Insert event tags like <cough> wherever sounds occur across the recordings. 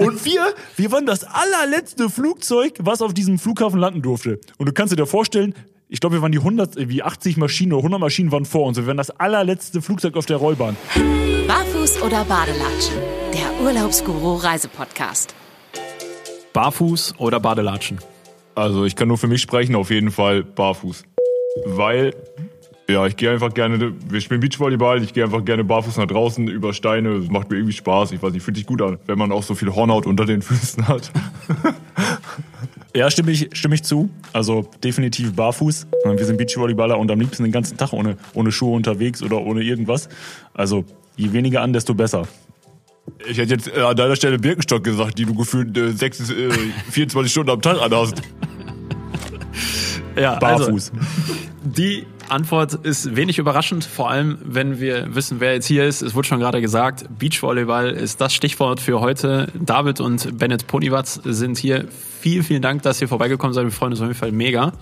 Und wir, wir waren das allerletzte Flugzeug, was auf diesem Flughafen landen durfte. Und du kannst dir da vorstellen, ich glaube, wir waren die 100, wie 80 Maschinen oder 100 Maschinen waren vor uns. Wir waren das allerletzte Flugzeug auf der Rollbahn. Barfuß oder Badelatschen? Der Urlaubsguru Reisepodcast. Barfuß oder Badelatschen? Also ich kann nur für mich sprechen, auf jeden Fall barfuß. Weil, ja, ich gehe einfach gerne, wir spielen Beachvolleyball, ich gehe einfach gerne barfuß nach draußen über Steine. Das macht mir irgendwie Spaß. Ich weiß nicht, fühlt sich gut an, wenn man auch so viel Hornhaut unter den Füßen hat. <laughs> Ja, stimme ich, stimme ich zu. Also definitiv barfuß. Wir sind Beachvolleyballer und am liebsten den ganzen Tag ohne, ohne Schuhe unterwegs oder ohne irgendwas. Also je weniger an, desto besser. Ich hätte jetzt äh, an deiner Stelle Birkenstock gesagt, die du gefühlt äh, 6, äh, <laughs> 24 Stunden am Tag anhast. Ja, Barfuß. Also, die Antwort ist wenig überraschend, vor allem wenn wir wissen, wer jetzt hier ist. Es wurde schon gerade gesagt, Beachvolleyball ist das Stichwort für heute. David und Bennett Ponywatz sind hier. Vielen, vielen Dank, dass ihr vorbeigekommen seid. Wir freuen uns auf jeden Fall mega.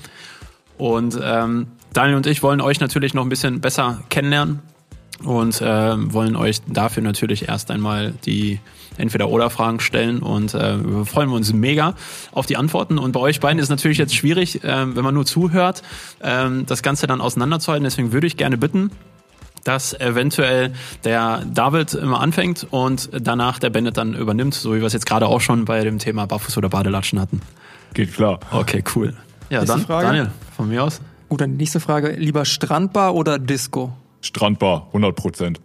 Und ähm, Daniel und ich wollen euch natürlich noch ein bisschen besser kennenlernen und äh, wollen euch dafür natürlich erst einmal die Entweder-Oder-Fragen stellen und äh, wir freuen uns mega auf die Antworten. Und bei euch beiden ist es natürlich jetzt schwierig, äh, wenn man nur zuhört, äh, das Ganze dann auseinanderzuhalten. Deswegen würde ich gerne bitten, dass eventuell der David immer anfängt und danach der Bennett dann übernimmt, so wie wir es jetzt gerade auch schon bei dem Thema Barfuß oder Badelatschen hatten. Geht klar. Okay, cool. Ja, Nächste dann Frage. Daniel, von mir aus. Gut, dann die nächste Frage. Lieber Strandbar oder Disco? Strandbar, 100 Prozent.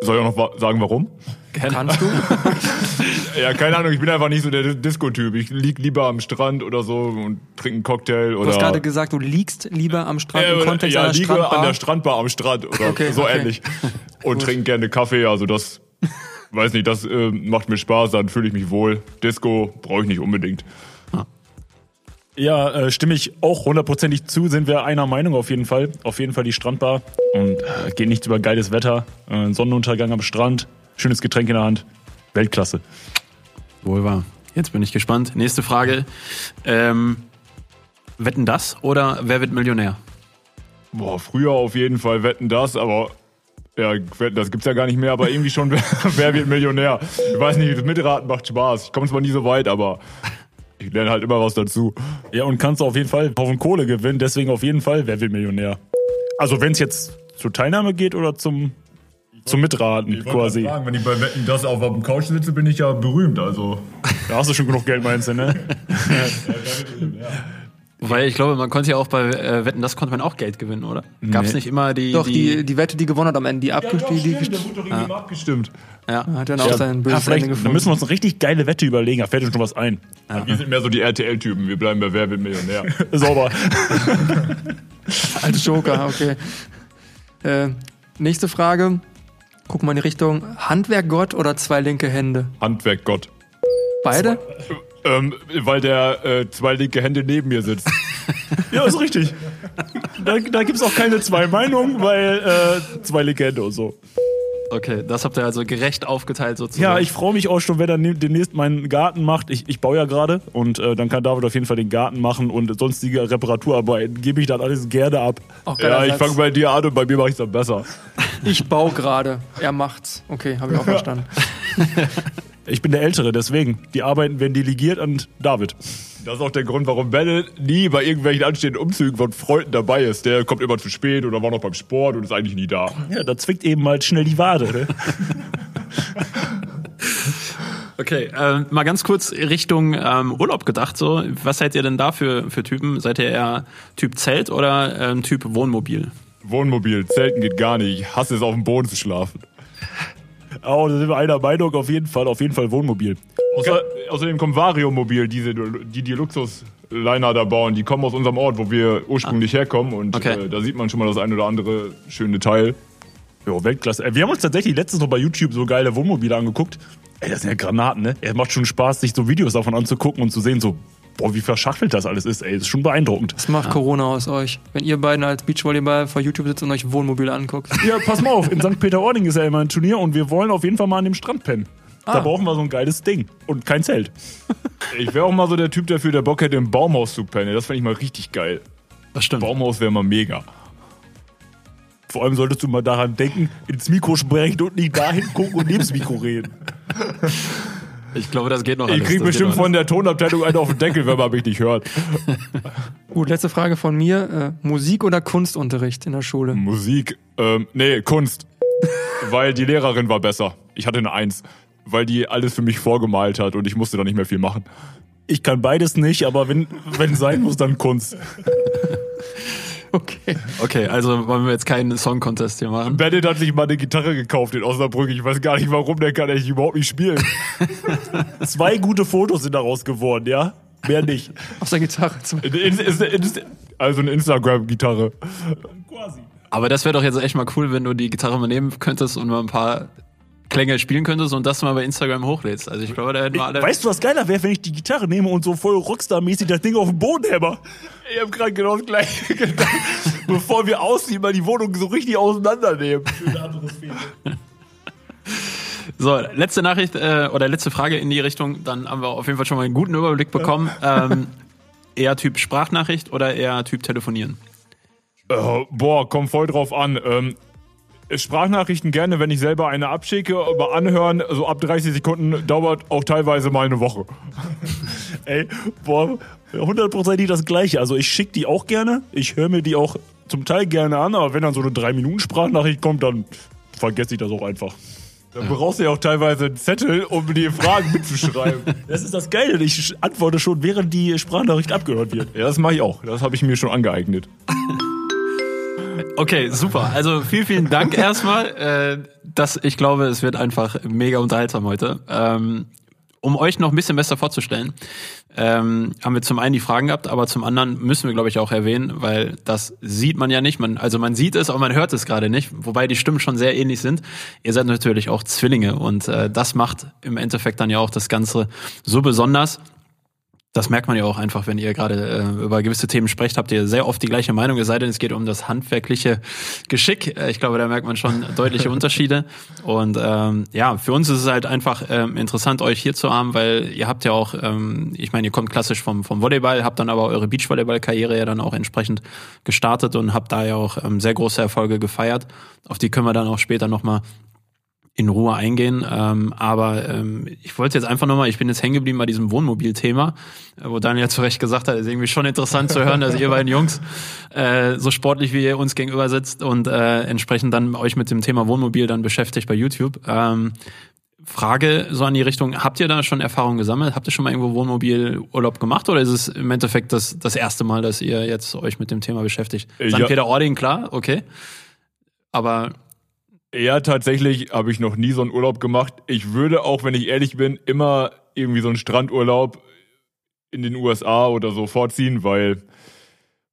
Soll ich auch noch sagen, warum? Kannst du? <laughs> Ja, keine Ahnung, ich bin einfach nicht so der Disco-Typ. Ich lieg lieber am Strand oder so und trinke einen Cocktail Du oder... hast gerade gesagt, du liegst lieber am Strand im Äh, Kontext ja, einer liege Strandbar. an der Strandbar am Strand oder Okay, so okay. ähnlich. <laughs> Und trinke gerne Kaffee, also das, weiß nicht, das äh, macht mir Spaß, dann fühle ich mich wohl. Disco brauche ich nicht unbedingt. Ja, äh, stimme ich auch hundertprozentig zu, sind wir einer Meinung auf jeden Fall. Auf jeden Fall die Strandbar. Und äh, geht nicht über geiles Wetter, äh, Sonnenuntergang am Strand, schönes Getränk in der Hand. Weltklasse. Wohl wahr. Jetzt bin ich gespannt. Nächste Frage. Ähm, wetten das oder wer wird Millionär? Boah, früher auf jeden Fall wetten das, aber ja, wetten, das gibt's ja gar nicht mehr, aber irgendwie schon, <laughs> wer, wer wird Millionär? Ich weiß nicht, das Mitraten macht Spaß. Ich komme zwar nie so weit, aber ich lerne halt immer was dazu. Ja, und kannst auf jeden Fall Haufen Kohle gewinnen, deswegen auf jeden Fall, wer will Millionär? Also wenn es jetzt zur Teilnahme geht oder zum, zum Mitraten quasi. Sagen, wenn ich bei Wetten das auf dem Couch sitze, bin ich ja berühmt, also. Da hast du schon genug Geld, meinst du, ne? <laughs> Weil ich glaube, man konnte ja auch bei äh, Wetten, das konnte man auch Geld gewinnen, oder? Gab es Nee. nicht immer die. Doch, die, die Wette, die gewonnen hat am Ende, die, abge die, die, wurde doch irgendwie mal abgestimmt. ja. hat dann auch sein Ja, böses vielleicht, Ende da gefunden. müssen wir uns eine richtig geile Wette überlegen, da fällt uns schon was ein. Wir sind mehr so die RTL-Typen, wir bleiben bei Wer wird Millionär. <laughs> Sauber. <laughs> Als Joker, okay. Äh, nächste Frage. Guck mal in die Richtung. Handwerk Gott oder zwei linke Hände? Handwerk Gott. Beide? Ähm, weil der äh, zwei linke Hände neben mir sitzt. <laughs> Ja, ist richtig. Da, da gibt es auch keine zwei Meinungen, weil äh, zwei Legende und so. Okay, das habt ihr also gerecht aufgeteilt sozusagen. Ja, ich freue mich auch schon, wenn er ne- demnächst meinen Garten macht. Ich, ich baue ja gerade und äh, dann kann David auf jeden Fall den Garten machen und sonstige Reparaturarbeiten. Gebe ich dann alles gerne ab. Auch geiler Ja, ich fange bei dir an und bei mir mache ich dann besser. <laughs> Ich baue gerade. Er macht's. Okay, habe ich auch <laughs> verstanden. Ich bin der Ältere, deswegen. Die Arbeiten werden delegiert an David. Das ist auch der Grund, warum Bennett nie bei irgendwelchen anstehenden Umzügen von Freunden dabei ist. Der kommt immer zu spät oder war noch beim Sport und ist eigentlich nie da. Ja, da zwickt eben mal schnell die Wade. Ne? <laughs> Okay, ähm, mal ganz kurz Richtung ähm, Urlaub gedacht. So, was seid ihr denn da für, für Typen? Seid ihr eher Typ Zelt oder ähm, Typ Wohnmobil? Wohnmobil, Zelten geht gar nicht. Ich hasse es, auf dem Boden zu schlafen. Oh, da sind wir einer Meinung, auf jeden Fall, auf jeden Fall Wohnmobil. Außer, außerdem kommt Vario-Mobil, diese, die die Luxusliner da bauen, die kommen aus unserem Ort, wo wir ursprünglich herkommen. Und Okay. äh, da sieht man schon mal das ein oder andere schöne Teil. Ja, Weltklasse. Äh, Wir haben uns tatsächlich letztens noch bei YouTube so geile Wohnmobile angeguckt. Ey, das sind ja Granaten, ne? Es macht schon Spaß, sich so Videos davon anzugucken und zu sehen, so, boah, wie verschachtelt das alles ist, ey. Das ist schon beeindruckend. Was macht Corona aus euch? Wenn ihr beiden als Beachvolleyball vor YouTube sitzt und euch Wohnmobile anguckt. Ja, pass mal auf, in St. Peter-Ording ist ja immer ein Turnier und wir wollen auf jeden Fall mal an dem Strand pennen. Da Ah. brauchen wir so ein geiles Ding. Und kein Zelt. Ich wäre auch mal so der Typ dafür, der Bock hätte, im Baumhaus zu pennen. Das fände ich mal richtig geil. Das stimmt. Baumhaus wäre mal mega. Vor allem solltest du mal daran denken, ins Mikro sprechen und nicht dahin gucken und neben das Mikro reden. <laughs> Ich glaube, das geht noch Ich alles. krieg Das geht bestimmt von der Tonabteilung einen auf den Deckel, wenn man mich nicht hört. Gut, letzte Frage von mir. Äh, Musik oder Kunstunterricht in der Schule? Musik, ähm, nee, Kunst. Weil die Lehrerin war besser. Ich hatte eine Eins. Weil die alles für mich vorgemalt hat und ich musste da nicht mehr viel machen. Ich kann beides nicht, aber wenn, wenn sein muss, dann Kunst. Okay. Okay, also wollen wir jetzt keinen Song-Contest hier machen. Bennett hat sich mal eine Gitarre gekauft in Osnabrück. Ich weiß gar nicht warum, der kann eigentlich überhaupt nicht spielen. <laughs> Zwei gute Fotos sind daraus geworden, ja? Mehr nicht. Auf der Gitarre. In- in- Also eine Instagram-Gitarre. Quasi. Aber das wäre doch jetzt echt mal cool, wenn du die Gitarre mal nehmen könntest und mal ein paar Klänge spielen könntest und das mal bei Instagram hochlädst. Also ich glaube, da hätten wir alle. Weißt du, was geiler wäre, wenn ich die Gitarre nehme und so voll Rockstar-mäßig das Ding auf den Boden hämmer? Ich habe gerade genau das gleiche <laughs> gedacht. Bevor wir ausziehen, mal die Wohnung so richtig auseinandernehmen. So, letzte Nachricht äh, oder letzte Frage in die Richtung, dann haben wir auf jeden Fall schon mal einen guten Überblick bekommen. Ähm, eher Typ Sprachnachricht oder eher Typ Telefonieren? Äh, boah, kommt voll drauf an. Ähm, Sprachnachrichten gerne, wenn ich selber eine abschicke, aber anhören, so ab 30 Sekunden dauert auch teilweise mal eine Woche. <laughs> Ey, boah, hundertprozentig das Gleiche. Also ich schicke die auch gerne. Ich höre mir die auch zum Teil gerne an, aber wenn dann so eine 3-Minuten-Sprachnachricht kommt, dann vergesse ich das auch einfach. Dann brauchst du ja auch teilweise einen Zettel, um die Fragen mitzuschreiben. <laughs> Das ist das Geile. Ich antworte schon, während die Sprachnachricht abgehört wird. ja, das mache ich auch. Das habe ich mir schon angeeignet. <laughs> Okay, super. Also vielen, vielen Dank <laughs> erstmal. Äh, das, ich glaube, es wird einfach mega unterhaltsam heute. Ähm, um euch noch ein bisschen besser vorzustellen, ähm, haben wir zum einen die Fragen gehabt, aber zum anderen müssen wir, glaube ich, auch erwähnen, weil das sieht man ja nicht. Man, also man sieht es, aber man hört es gerade nicht, wobei die Stimmen schon sehr ähnlich sind. Ihr seid natürlich auch Zwillinge und äh, das macht im Endeffekt dann ja auch das Ganze so besonders. Das merkt man ja auch einfach, wenn ihr gerade äh, über gewisse Themen sprecht, habt ihr sehr oft die gleiche Meinung, es sei denn, es geht um das handwerkliche Geschick. Äh, ich glaube, da merkt man schon <laughs> deutliche Unterschiede. Und ähm, ja, für uns ist es halt einfach ähm, interessant, euch hier zu haben, weil ihr habt ja auch, ähm, ich meine, ihr kommt klassisch vom, vom Volleyball, habt dann aber eure Beachvolleyball-Karriere ja dann auch entsprechend gestartet und habt da ja auch ähm, sehr große Erfolge gefeiert. Auf die können wir dann auch später nochmal in Ruhe eingehen. Ähm, aber ähm, ich wollte jetzt einfach nochmal, ich bin jetzt hängen geblieben bei diesem Wohnmobilthema, äh, wo Daniel zu Recht gesagt hat, ist irgendwie schon interessant zu hören, dass ihr beiden Jungs äh, so sportlich wie ihr uns gegenüber sitzt und äh, entsprechend dann euch mit dem Thema Wohnmobil dann beschäftigt bei YouTube. Ähm, Frage so an die Richtung, habt ihr da schon Erfahrungen gesammelt? Habt ihr schon mal irgendwo Wohnmobilurlaub gemacht oder ist es im Endeffekt das, das erste Mal, dass ihr jetzt euch mit dem Thema beschäftigt? Äh, St. ja. Peter-Ording, klar, okay. Aber Ja, tatsächlich habe ich noch nie so einen Urlaub gemacht. Ich würde auch, wenn ich ehrlich bin, immer irgendwie so einen Strandurlaub in den USA oder so vorziehen, weil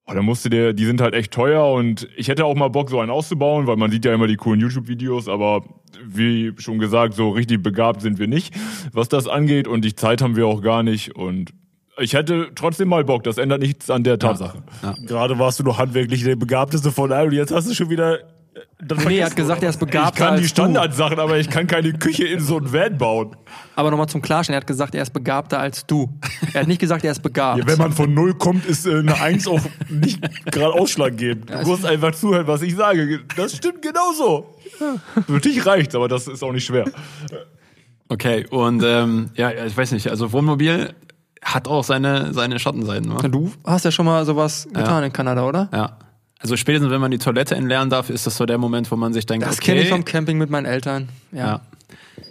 oh, da musste der, die sind halt echt teuer und ich hätte auch mal Bock, so einen auszubauen, weil man sieht ja immer die coolen YouTube-Videos, aber wie schon gesagt, so richtig begabt sind wir nicht, was das angeht und die Zeit haben wir auch gar nicht und ich hätte trotzdem mal Bock, das ändert nichts an der Tatsache. Gerade warst du noch handwerklich der Begabteste von allen und jetzt hast du schon wieder. Nee, er hat gesagt, oder? er ist begabter Ich kann die Standardsachen, aber ich kann keine Küche in so ein Van bauen. Aber nochmal zum Klarstellen, er hat gesagt, er ist begabter als du. Er hat nicht gesagt, er ist begabt. Ja, wenn man von null kommt, ist äh, eine Eins auch nicht gerade ausschlaggebend. Du musst einfach zuhören, was ich sage. Das stimmt genauso. Für dich reicht's, aber das ist auch nicht schwer. Okay, und ähm, ja, ich weiß nicht, also Wohnmobil hat auch seine, seine Schattenseiten, wa? Du hast ja schon mal sowas getan in Kanada, oder? Ja. Also spätestens, wenn man die Toilette entleeren darf, ist das so der Moment, wo man sich denkt, Das okay, kenne ich vom Camping mit meinen Eltern. Ja. ja.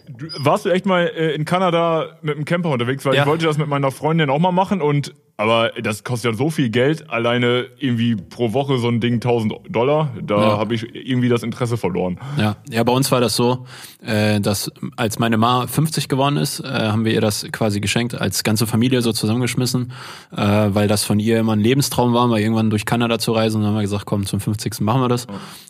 Du, warst du echt mal äh, in Kanada mit dem Camper unterwegs? Weil Ja. ich wollte das mit meiner Freundin auch mal machen und aber das kostet ja so viel Geld, alleine irgendwie pro Woche so ein Ding 1000 Dollar. Da Ja. habe ich irgendwie das Interesse verloren. Ja, ja, bei uns war das so, äh, dass als meine Ma 50 geworden ist, äh, haben wir ihr das quasi geschenkt, als ganze Familie so zusammengeschmissen, äh, weil das von ihr immer ein Lebenstraum war, mal irgendwann durch Kanada zu reisen. Und dann haben wir gesagt, komm, zum 50. machen wir das.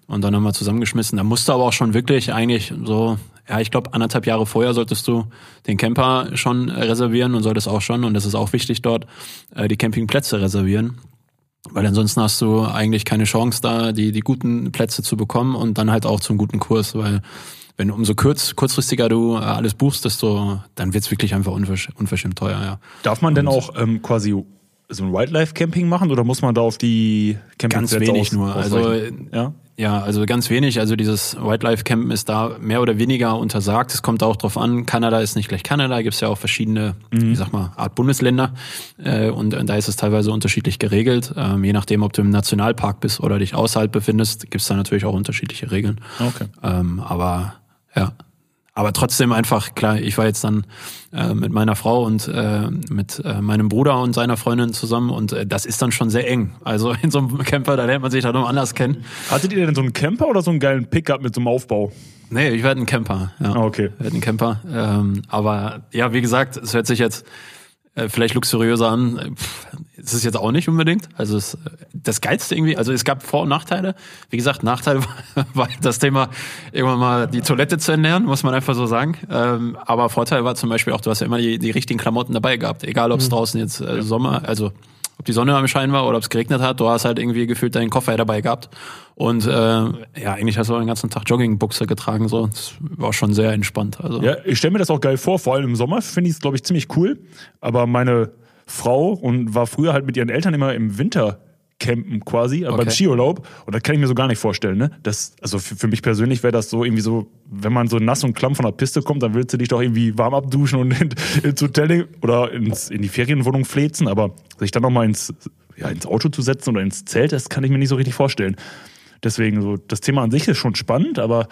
Und dann haben wir zusammengeschmissen. Da musste aber auch schon wirklich eigentlich so, ja, ich glaube, anderthalb Jahre vorher solltest du den Camper schon reservieren und solltest auch schon, und das ist auch wichtig dort, äh, die Campingplätze reservieren. Weil ansonsten hast du eigentlich keine Chance da, die, die guten Plätze zu bekommen und dann halt auch zum guten Kurs, weil wenn du umso kurz, kurzfristiger du äh, alles buchst, desto, dann wird's wirklich einfach unversch unverschämt teuer, ja. Darf man denn auch ähm, quasi so ein Wildlife-Camping machen oder muss man da auf die Ganz Campingplätze wenig aus- nur. Also ja? Ja, also ganz wenig. Also dieses Wildlife Campen ist da mehr oder weniger untersagt. Es kommt auch drauf an, Kanada ist nicht gleich Kanada, gibt es ja auch verschiedene, ich sag mal, Art Bundesländer. Äh, und, und da ist es teilweise unterschiedlich geregelt. Ähm, je nachdem, ob du im Nationalpark bist oder dich außerhalb befindest, gibt es da natürlich auch unterschiedliche Regeln. Okay. Ähm, aber ja. Aber trotzdem einfach, klar, ich war jetzt dann äh, mit meiner Frau und äh, mit äh, meinem Bruder und seiner Freundin zusammen und äh, das ist dann schon sehr eng. Also <laughs> in so einem Camper, da lernt man sich dann noch anders kennen. Hattet ihr denn so einen Camper oder so einen geilen Pickup mit so einem Aufbau? Nee, ich werde ein Camper. Ja. Ah, okay. Ich werde ein Camper. Ähm, aber ja, wie gesagt, es hört sich jetzt äh, vielleicht luxuriöser an. Äh, Es ist jetzt auch nicht unbedingt. Also es, das Geilste irgendwie, also es gab Vor- und Nachteile. Wie gesagt, Nachteil <laughs> war, war das Thema, irgendwann mal die Toilette zu ernähren, muss man einfach so sagen. Ähm, aber Vorteil war zum Beispiel auch, du hast ja immer die, die richtigen Klamotten dabei gehabt. Egal, ob es draußen jetzt äh, Sommer, also ob die Sonne am Schein war oder ob es geregnet hat, du hast halt irgendwie gefühlt deinen Koffer dabei gehabt. Und äh, ja, eigentlich hast du auch den ganzen Tag Joggingbuchse getragen. So, das war schon sehr entspannt. Also Ja, ich stelle mir das auch geil vor, vor allem im Sommer finde ich es, glaube ich, ziemlich cool. Aber meine Frau und war früher halt mit ihren Eltern immer im Winter campen quasi, aber beim Okay. Skiurlaub. Und das kann ich mir so gar nicht vorstellen, ne? Das, also für, für mich persönlich wäre das so irgendwie so, wenn man so nass und klamm von der Piste kommt, dann willst du dich doch irgendwie warm abduschen und in, ins Hotel oder ins, in die Ferienwohnung flezen, aber sich dann nochmal ins, ja, ins Auto zu setzen oder ins Zelt, das kann ich mir nicht so richtig vorstellen. Deswegen so, das Thema an sich ist schon spannend, aber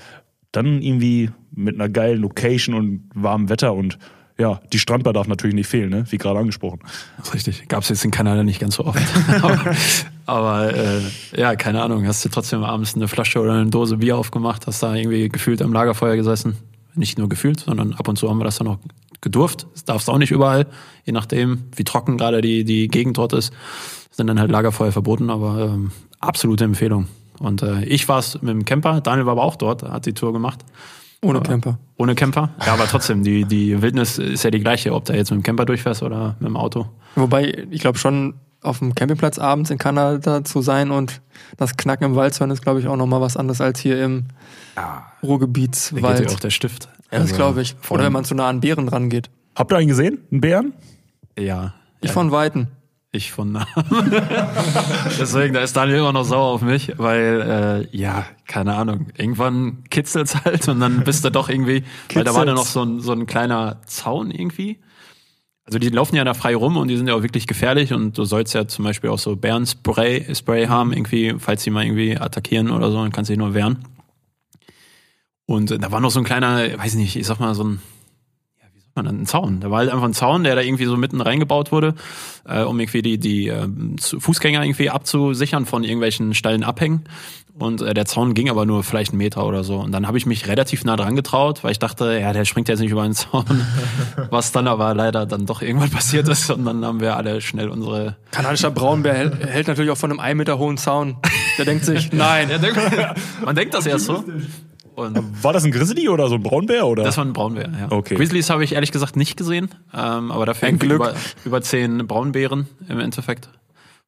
dann irgendwie mit einer geilen Location und warmem Wetter und ja, die Strandbar darf natürlich nicht fehlen, ne? wie gerade angesprochen. Das ist richtig. Gab es jetzt in Kanada nicht ganz so oft. aber <laughs> aber äh, ja, keine Ahnung. Hast du trotzdem abends eine Flasche oder eine Dose Bier aufgemacht, hast da irgendwie gefühlt am Lagerfeuer gesessen. Nicht nur gefühlt, sondern ab und zu haben wir das dann auch gedurft. Das darfst du auch nicht überall, je nachdem, wie trocken gerade die, die Gegend dort ist. Sind dann halt Lagerfeuer verboten, aber ähm, absolute Empfehlung. Und äh, ich war es mit dem Camper, Daniel war aber auch dort, hat die Tour gemacht. Ohne Camper. Ohne Camper. Ja, aber trotzdem, die, die Wildnis ist ja die gleiche, ob da jetzt mit dem Camper durchfährst oder mit dem Auto. Wobei, ich glaube schon, auf dem Campingplatz abends in Kanada zu sein und das Knacken im Wald zu hören, ist, glaube ich, auch nochmal was anderes als hier im Da geht Ruhrgebietswald. auch der Stift. Ja, das Also, glaube ich. vor Oder wenn man zu nah an Bären rangeht. Habt ihr einen gesehen? Einen Bären? Ja. Ich ja, von Weitem. Ich von nah. <laughs> Deswegen, da ist Daniel immer noch sauer auf mich, weil, äh, ja, keine Ahnung, irgendwann kitzelt's halt und dann bist du doch irgendwie, weil da war dann noch so ein, so ein kleiner Zaun irgendwie. Also die laufen ja da frei rum und die sind ja auch wirklich gefährlich und du sollst ja zum Beispiel auch so Bärenspray Spray haben, irgendwie, falls sie mal irgendwie attackieren oder so, dann kannst du dich nur wehren. Und da war noch so ein kleiner, weiß nicht, ich sag mal so ein, man denn, ein Zaun. Da war halt einfach ein Zaun, der da irgendwie so mitten reingebaut wurde, äh, um irgendwie die, die äh, Fußgänger irgendwie abzusichern von irgendwelchen steilen Abhängen. Und äh, der Zaun ging aber nur vielleicht einen Meter oder so. Und dann habe ich mich relativ nah dran getraut, weil ich dachte, ja, der springt jetzt nicht über den Zaun. <laughs> Was dann aber leider dann doch irgendwann passiert ist. Und dann haben wir alle schnell unsere Kanadischer Braunbär hält, hält natürlich auch von einem ein Meter hohen Zaun. Der denkt sich, <laughs> nein. <laughs> Man denkt das erst so. Und War das ein Grizzly oder so ein Braunbär? Oder? das war ein Braunbär, ja. Okay. Grizzlies habe ich ehrlich gesagt nicht gesehen, ähm, aber dafür. Über, über zehn Braunbären im Endeffekt.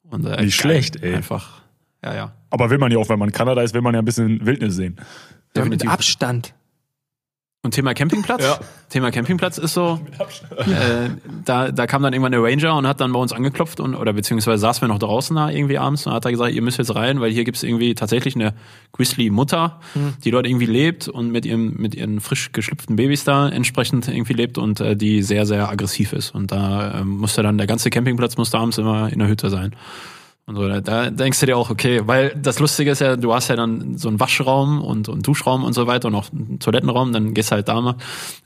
Und, äh, Nicht geil. schlecht, ey. Einfach, ja, ja. Aber will man ja auch, wenn man in Kanada ist, will man ja ein bisschen Wildnis sehen. Ja, mit. Abstand. Und Thema Campingplatz? Ja. Thema Campingplatz ist so, äh, da, da kam dann irgendwann der Ranger und hat dann bei uns angeklopft und oder beziehungsweise saßen wir noch draußen da irgendwie abends und hat er gesagt, ihr müsst jetzt rein, weil hier gibt's irgendwie tatsächlich eine Grizzly-Mutter, die dort irgendwie lebt und mit ihrem, mit ihren frisch geschlüpften Babys da entsprechend irgendwie lebt und äh, die sehr, sehr aggressiv ist. Und da ähm, musste dann der ganze Campingplatz musste abends immer in der Hütte sein. Und so, da, denkst du dir auch, okay, weil das Lustige ist ja, du hast ja dann so einen Waschraum und, und Duschraum und so weiter und auch einen Toilettenraum, dann gehst du halt da mal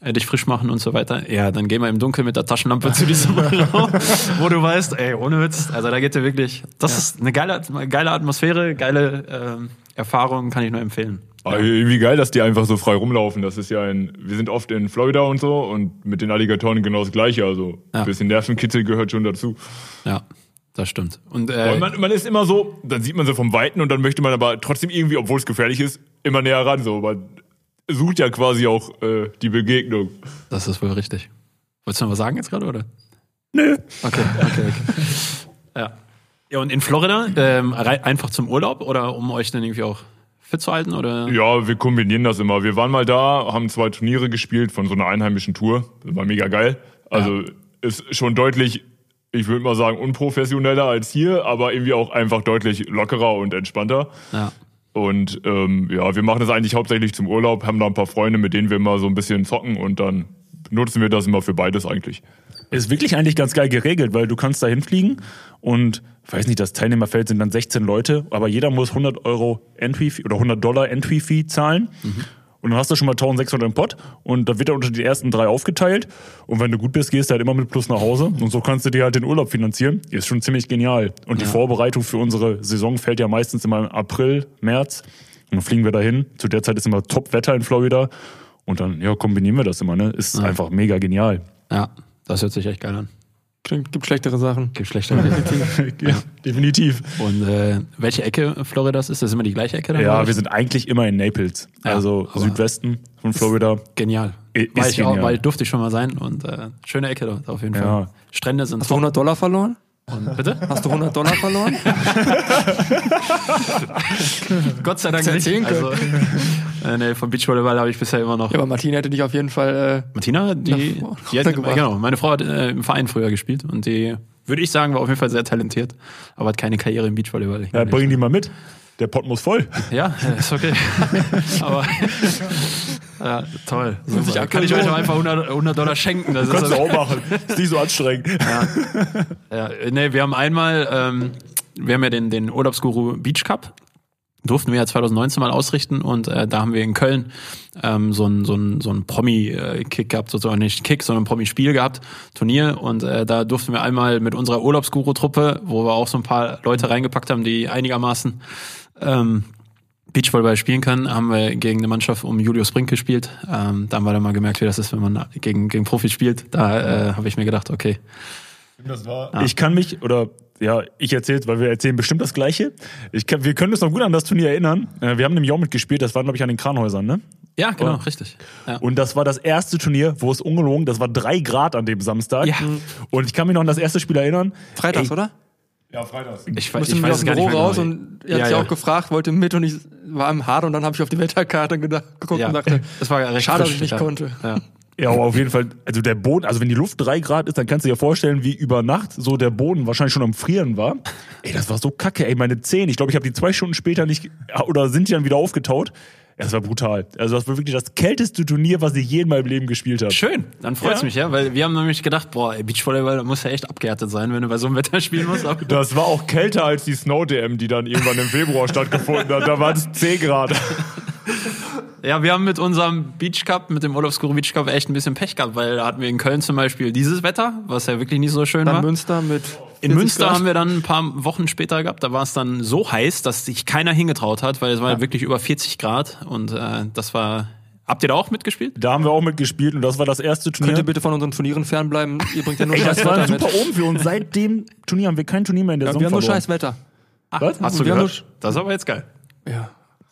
äh, dich frisch machen und so weiter. Ja, dann geh mal im Dunkeln mit der Taschenlampe zu diesem <laughs> Raum, wo du weißt, ey, ohne Witz, also da geht dir wirklich, das ist eine geile, geile Atmosphäre, geile ähm, Erfahrung, kann ich nur empfehlen. Aber irgendwie geil, dass die einfach so frei rumlaufen. Das ist ja in, wir sind oft in Florida und so und mit den Alligatoren genau das Gleiche. Also Ja. ein bisschen Nervenkitzel gehört schon dazu. Ja, das stimmt. Und, äh, Und man, man ist immer so, dann sieht man sie vom Weiten und dann möchte man aber trotzdem irgendwie, obwohl es gefährlich ist, immer näher ran. So, man sucht ja quasi auch äh, die Begegnung. das ist wohl richtig. Wolltest du noch was sagen jetzt gerade, oder? Nö. Okay, okay, okay. <laughs> ja. Ja, und in Florida, ähm, einfach zum Urlaub oder um euch dann irgendwie auch fit zu halten? Oder? Ja, wir kombinieren das immer. Wir waren mal da, haben zwei Turniere gespielt von so einer einheimischen Tour. Das war mega geil. Also ist schon deutlich, ich würde mal sagen, unprofessioneller als hier, aber irgendwie auch einfach deutlich lockerer und entspannter. Ja. Und ähm, ja, wir machen das eigentlich hauptsächlich zum Urlaub, haben da ein paar Freunde, mit denen wir immer so ein bisschen zocken und dann nutzen wir das immer für beides eigentlich. Ist wirklich eigentlich ganz geil geregelt, weil du kannst da hinfliegen und, weiß nicht, das Teilnehmerfeld sind dann 16 Leute, aber jeder muss 100 Euro Entry oder 100 Dollar Entry Fee zahlen. Und dann hast du schon mal 1600 im Pott und da wird er unter die ersten drei aufgeteilt. Und wenn du gut bist, gehst du halt immer mit Plus nach Hause und so kannst du dir halt den Urlaub finanzieren. Ist schon ziemlich genial. Und die Vorbereitung für unsere Saison fällt ja meistens immer im April, März. Und dann fliegen wir dahin. Zu der Zeit ist immer Top-Wetter in Florida. Und dann, ja, kombinieren wir das immer, ne? Ist einfach mega genial. Ja, das hört sich echt geil an. Klingt, gibt schlechtere Sachen. Gibt schlechte <laughs> Ja, definitiv. Und äh, welche Ecke Floridas ist? Das immer die gleiche Ecke? dann, Ja, oder? wir sind eigentlich immer in Naples. Ja, also Südwesten von Florida. Genial. Ist War ich auch, genial. weil durfte ich schon mal sein und äh, schöne Ecke dort auf jeden Fall. Ja. Strände sind Hast du 100 Dollar verloren? Und, bitte? Hast du 100 Dollar verloren? <laughs> <laughs> Gott sei Dank nicht. Also, äh, nee, vom Beachvolleyball habe ich bisher immer noch. Ja, aber Martina hätte dich auf jeden Fall. Äh, Martina, die, die hat, genau, meine Frau hat äh, im Verein früher gespielt und die, würde ich sagen, war auf jeden Fall sehr talentiert, aber hat keine Karriere im Beachvolleyball. Ja, bring die mal mit. Der Pott muss voll. Ja, ist okay. <laughs> aber ja, toll. Super. Kann ich euch auch einfach 100, 100 Dollar schenken. Das Kannst du auch machen. Ist nicht so anstrengend. ja, nee, wir haben einmal, ähm, wir haben ja den, den Urlaubsguru Beach Cup. Durften wir ja 2019 mal ausrichten und äh, da haben wir in Köln ähm, so ein so ein so ein Promi-Kick gehabt, sozusagen nicht Kick, sondern ein Promi-Spiel gehabt, Turnier und äh, da durften wir einmal mit unserer Urlaubsguru-Truppe, wo wir auch so ein paar Leute reingepackt haben, die einigermaßen ähm, Beachvolleyball spielen können, haben wir gegen eine Mannschaft um Julius Brink gespielt. Ähm, da haben wir dann mal gemerkt, wie das ist, wenn man gegen, gegen Profis spielt. Da äh, habe ich mir gedacht, okay, Das war Ich kann mich, oder ja, ich erzähl's, weil wir erzählen bestimmt das Gleiche. Ich kann, wir können uns noch gut an das Turnier erinnern. Äh, Wir haben nämlich auch mitgespielt, das war, glaube ich, an den Kranhäusern, ne? ja, genau, Ja. richtig. Ja. Und das war das erste Turnier, wo es ungelogen, das war drei Grad an dem Samstag. Ja. Und ich kann mich noch an das erste Spiel erinnern. Freitags, Ey, oder? ja freitags. Ich, weiß- Musste ich mir weiß aus dem Büro raus genau. und ihr habt Ja, ja. auch gefragt, wollte mit und ich war im Hart und dann habe ich auf die Wetterkarte gedacht, geguckt ja, und dachte, das war recht schade, dass ich nicht ja. konnte. Ja. Ja, aber auf jeden Fall, also der Boden, also wenn die Luft drei Grad ist, dann kannst du dir vorstellen, wie über Nacht so der Boden wahrscheinlich schon am Frieren war. Ey, das war so kacke, ey, meine Zehen. Ich glaube, ich habe die zwei Stunden später nicht, oder sind die dann wieder aufgetaut. Das war brutal. Also das war wirklich das kälteste Turnier, was ich je in meinem Leben gespielt habe. Schön, dann freut's Ja. mich, ja, weil wir haben nämlich gedacht, boah, ey, Beachvolleyball, da muss ja echt abgehärtet sein, wenn du bei so einem Wetter spielen musst. Das war auch kälter als die Snow-DM, die dann irgendwann im Februar stattgefunden hat. Da waren es 10 Grad. <laughs> Ja, wir haben mit unserem Beach Cup, mit dem Urlaubsguru Beach Cup echt ein bisschen Pech gehabt, weil da hatten wir in Köln zum Beispiel dieses Wetter, was ja wirklich nicht so schön Dann war. Münster mit. In 40 Münster haben wir dann ein paar Wochen später gehabt, da war es dann so heiß, dass sich keiner hingetraut hat, weil es war wirklich über 40 Grad und äh, das war. Habt ihr da auch mitgespielt? Da haben wir auch mitgespielt und das war das erste Könnt Turnier. ihr bitte von unseren Turnieren fernbleiben? Ihr bringt ja nur Ey, scheiß das war super oben für uns. Seit dem Turnier haben wir kein Turnier mehr in der Ja, Saison wir haben nur verloren. scheiß Wetter. Was? Hast du wir gehört? Das ist aber jetzt geil. Ja.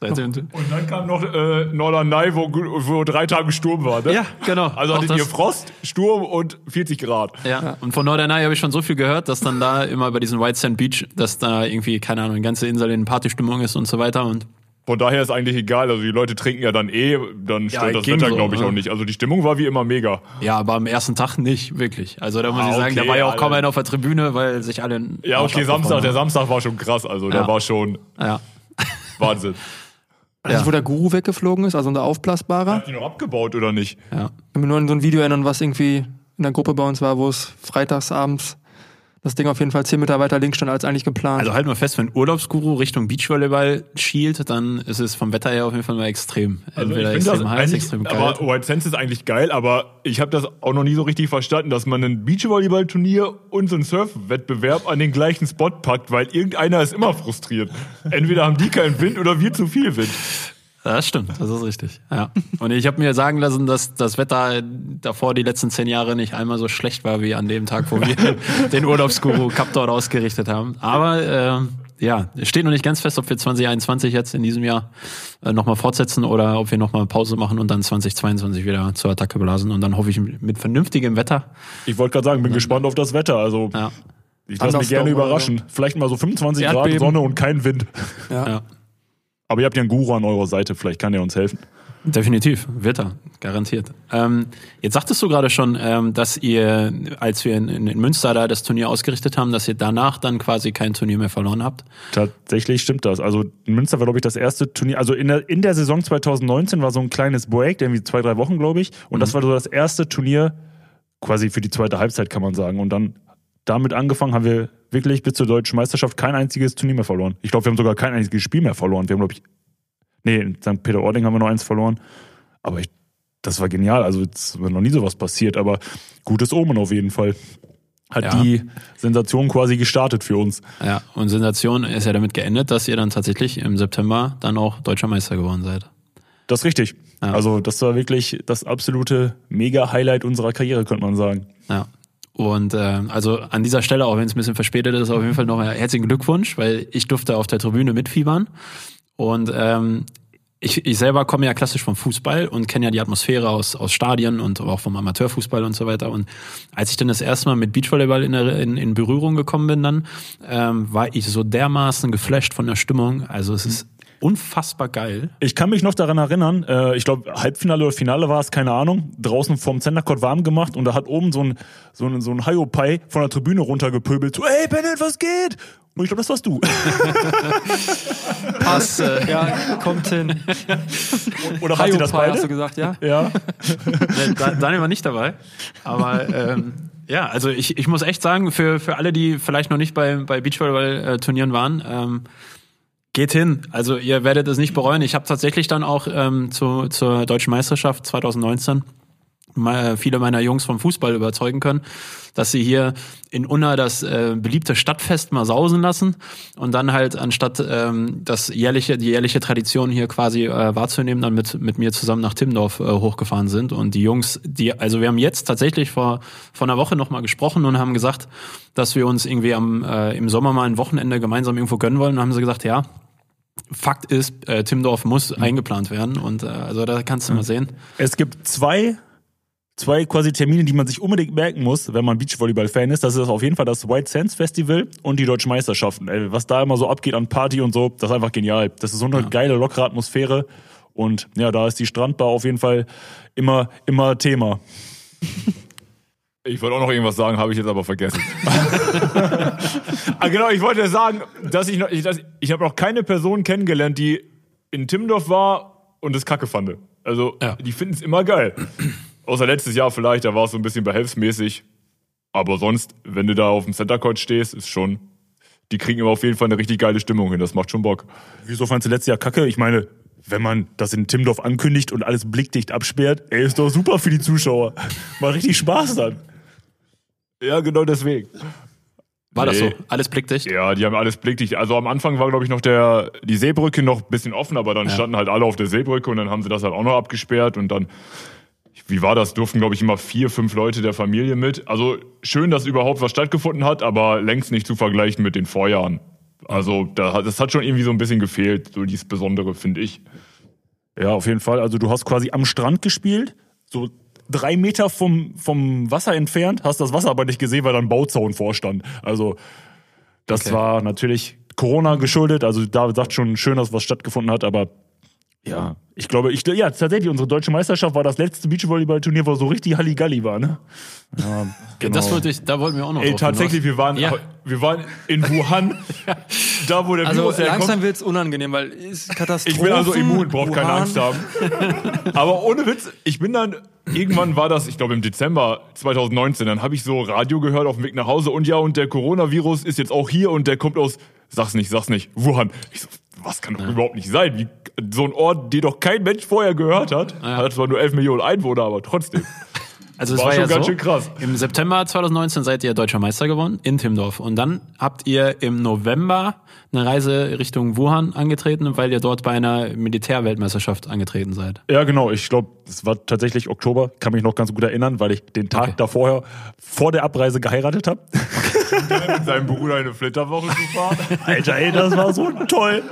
Seitdem- <laughs> Und dann kam noch äh, Norderney, wo, wo drei Tage Sturm war. Ne? Ja, genau. Also Auch hattet ihr Frost, Sturm und 40 Grad. Ja. und von Norderney habe ich schon so viel gehört, dass dann da immer bei diesem White Sand Beach, dass da irgendwie, keine Ahnung, die ganze Insel in Partystimmung ist und so weiter. Und Von daher ist eigentlich egal. Also die Leute trinken ja dann eh, dann Ja, stört das Wetter, so, glaube ich, ne? auch nicht. Also die Stimmung war wie immer mega. ja, aber am ersten Tag nicht, wirklich. Also da muss Ah, ich sagen, da okay, war ja auch kaum einer auf der Tribüne, weil sich alle. Ja, okay, Samstag, der. Samstag war schon krass. Also der Ja. war schon Ja. Wahnsinn. <laughs> Weiß nicht, wo der Guru weggeflogen ist, also unser Aufblasbarer. Hat die noch abgebaut oder nicht? ja. Ich kann mich nur an so ein Video erinnern, was irgendwie in der Gruppe bei uns war, wo es freitags abends das Ding auf jeden Fall 10 Meter weiter links stand als eigentlich geplant. Also halt mal fest, wenn Urlaubsguru Richtung Beachvolleyball schielt, dann ist es vom Wetter her auf jeden Fall mal extrem. Also Entweder extrem das heiß, eigentlich, extrem kalt. aber White Sands ist eigentlich geil, aber ich habe das auch noch nie so richtig verstanden, dass man ein Beachvolleyball-Turnier und so einen Surf-Wettbewerb an den gleichen Spot packt, weil irgendeiner ist immer frustriert. Entweder haben die keinen Wind oder wir zu viel Wind. Das stimmt, das ist richtig. Ja. Und ich habe mir sagen lassen, dass das Wetter davor die letzten zehn Jahre nicht einmal so schlecht war wie an dem Tag, wo wir <laughs> den Urlaubsguru Cup dort ausgerichtet haben. Aber ähm, ja, es steht noch nicht ganz fest, ob wir 2021 jetzt in diesem Jahr äh, nochmal fortsetzen oder ob wir nochmal Pause machen und dann 2022 wieder zur Attacke blasen. Und dann hoffe ich mit vernünftigem Wetter. Ich wollte gerade sagen, bin gespannt auf das Wetter. Also Ja. ich lasse mich gerne überraschen. Vielleicht mal so 25 Grad Erdbeben. Sonne und kein Wind. ja. Ja. Aber ihr habt ja einen Guru an eurer Seite, vielleicht kann der uns helfen. Definitiv, wird er, garantiert. Ähm, jetzt sagtest du gerade schon, ähm, dass ihr, als wir in, in Münster da das Turnier ausgerichtet haben, dass ihr danach dann quasi kein Turnier mehr verloren habt. Tatsächlich stimmt das. Also in Münster war, glaube ich, das erste Turnier. Also in der, in der Saison 2019 war so ein kleines Break, irgendwie zwei, drei Wochen, glaube ich. Und das war so das erste Turnier quasi für die zweite Halbzeit, kann man sagen. Und dann damit angefangen haben wir wirklich bis zur deutschen Meisterschaft kein einziges Turnier mehr verloren. Ich glaube, wir haben sogar kein einziges Spiel mehr verloren. Wir haben, glaube ich, nee, in St. Peter-Ording haben wir noch eins verloren. Aber ich, das war genial. Also es ist noch nie sowas passiert, aber gutes Omen auf jeden Fall. Hat Ja. die Sensation quasi gestartet für uns. Ja, und Sensation ist ja damit geendet, dass ihr dann tatsächlich im September dann auch deutscher Meister geworden seid. Das ist richtig. Ja. Also, das war wirklich das absolute Mega-Highlight unserer Karriere, könnte man sagen. Ja. Und äh, also an dieser Stelle, auch wenn es ein bisschen verspätet ist, auf jeden Fall noch herzlichen Glückwunsch, weil ich durfte auf der Tribüne mitfiebern. Und ähm, ich, ich selber komme ja klassisch vom Fußball und kenne ja die Atmosphäre aus, aus Stadien und auch vom Amateurfußball und so weiter. Und als ich dann das erste Mal mit Beachvolleyball in, in, in Berührung gekommen bin, dann ähm, war ich so dermaßen geflasht von der Stimmung. Also es ist unfassbar geil. Ich kann mich noch daran erinnern, äh, ich glaube, Halbfinale oder Finale war es, keine Ahnung, draußen vom Centercourt warm gemacht und da hat oben so ein, so ein, so ein Hiopai von der Tribüne runtergepöbelt. So, ey, Bennett, was geht? Und ich glaube, das warst du. <laughs> Pass, äh, Ja, kommt hin. <laughs> Oder wart ihr das Hiopai, hast beide? du gesagt, ja? Ja. <laughs> Daniel war nicht dabei. Aber ähm, ja, also ich, ich muss echt sagen, für, für alle, die vielleicht noch nicht bei, bei Beachvolleyball-Turnieren waren, ähm, geht hin. Also ihr werdet es nicht bereuen. Ich habe tatsächlich dann auch ähm, zu, zur Deutschen Meisterschaft 2019 mal viele meiner Jungs vom Fußball überzeugen können, dass sie hier in Unna das äh, beliebte Stadtfest mal sausen lassen und dann halt anstatt ähm, das jährliche, die jährliche Tradition hier quasi äh, wahrzunehmen, dann mit, mit mir zusammen nach Timmendorf äh, hochgefahren sind. Und die Jungs, die, also wir haben jetzt tatsächlich vor, vor einer Woche nochmal gesprochen und haben gesagt, dass wir uns irgendwie am, äh, im Sommer mal ein Wochenende gemeinsam irgendwo gönnen wollen. Und haben sie gesagt, ja, Fakt ist, äh, Timmendorf muss eingeplant werden. Und äh, also da kannst du mal sehen. Es gibt zwei, zwei quasi Termine, die man sich unbedingt merken muss, wenn man Beachvolleyball-Fan ist. Das ist auf jeden Fall das White Sands Festival und die Deutschen Meisterschaften. Ey, was da immer so abgeht an Party und so, das ist einfach genial. Das ist so eine geile, lockere Atmosphäre. Und ja, da ist die Strandbar auf jeden Fall immer, immer Thema. Ich wollte auch noch irgendwas sagen, habe ich jetzt aber vergessen. <laughs> ah, genau, ich wollte sagen, dass ich noch, ich, dass- ich habe noch keine Person kennengelernt, die in Timmendorf war und es kacke fand. Also, Ja. die finden es immer geil. Außer letztes Jahr vielleicht, da war es so ein bisschen behelfsmäßig. Aber sonst, wenn du da auf dem Center Court stehst, ist schon, die kriegen immer auf jeden Fall eine richtig geile Stimmung hin. Das macht schon Bock. Wieso fandst du letztes Jahr kacke? Ich meine, wenn man das in Timmendorf ankündigt und alles blickdicht absperrt, ey, ist doch super für die Zuschauer. Macht richtig Spaß dann. Ja, genau deswegen. War das so? Nee. Alles blickdicht? Ja, die haben alles blickdicht. Also am Anfang war, glaube ich, noch der, die Seebrücke noch ein bisschen offen, aber dann standen halt alle auf der Seebrücke und dann haben sie das halt auch noch abgesperrt und dann, wie war das, durften, glaube ich, immer vier, fünf Leute der Familie mit. Also schön, dass überhaupt was stattgefunden hat, aber längst nicht zu vergleichen mit den Vorjahren. Also das hat schon irgendwie so ein bisschen gefehlt, so dieses Besondere, finde ich. Ja, auf jeden Fall. Also du hast quasi am Strand gespielt, so drei Meter vom, vom Wasser entfernt, hast das Wasser aber nicht gesehen, weil da ein Bauzaun vorstand. Also das Okay. war natürlich Corona geschuldet. Also David sagt schon schön, dass was stattgefunden hat, aber ja, ich glaube, ich, ja, tatsächlich, unsere deutsche Meisterschaft war das letzte Beachvolleyball-Turnier, wo so richtig Halligalli war, ne? Ja, genau. Das wollte ich, da wollten wir auch noch Ey, tatsächlich, wir waren, Ja. wir waren in Wuhan, <laughs> da wo der Also Virus herkommt. langsam wird's unangenehm, weil ist Katastrophe. Ich bin also immun, braucht keine. Angst haben. <laughs> Aber ohne Witz, ich bin dann, irgendwann war das, ich glaube im Dezember 2019, dann habe ich so Radio gehört auf dem Weg nach Hause und ja, und der Coronavirus ist jetzt auch hier und der kommt aus, sag's nicht, sag's nicht, Wuhan. Ich so, was kann doch überhaupt nicht sein? Wie, so ein Ort, den doch kein Mensch vorher gehört hat. Hat zwar nur 11 Millionen Einwohner, aber trotzdem. <laughs> Also es War war, schon ja ganz so, schön krass. Im September 2019 seid ihr deutscher Meister geworden in Timmendorf. Und dann habt ihr im November eine Reise Richtung Wuhan angetreten, weil ihr dort bei einer Militärweltmeisterschaft angetreten seid. Ja, genau. Ich glaube, es war tatsächlich Oktober. Kann mich noch ganz gut erinnern, weil ich den Tag Okay. davor vor der Abreise geheiratet habe. <laughs> Mit seinem Bruder eine Flitterwoche zu fahren. <laughs> Alter, ey, das war so toll.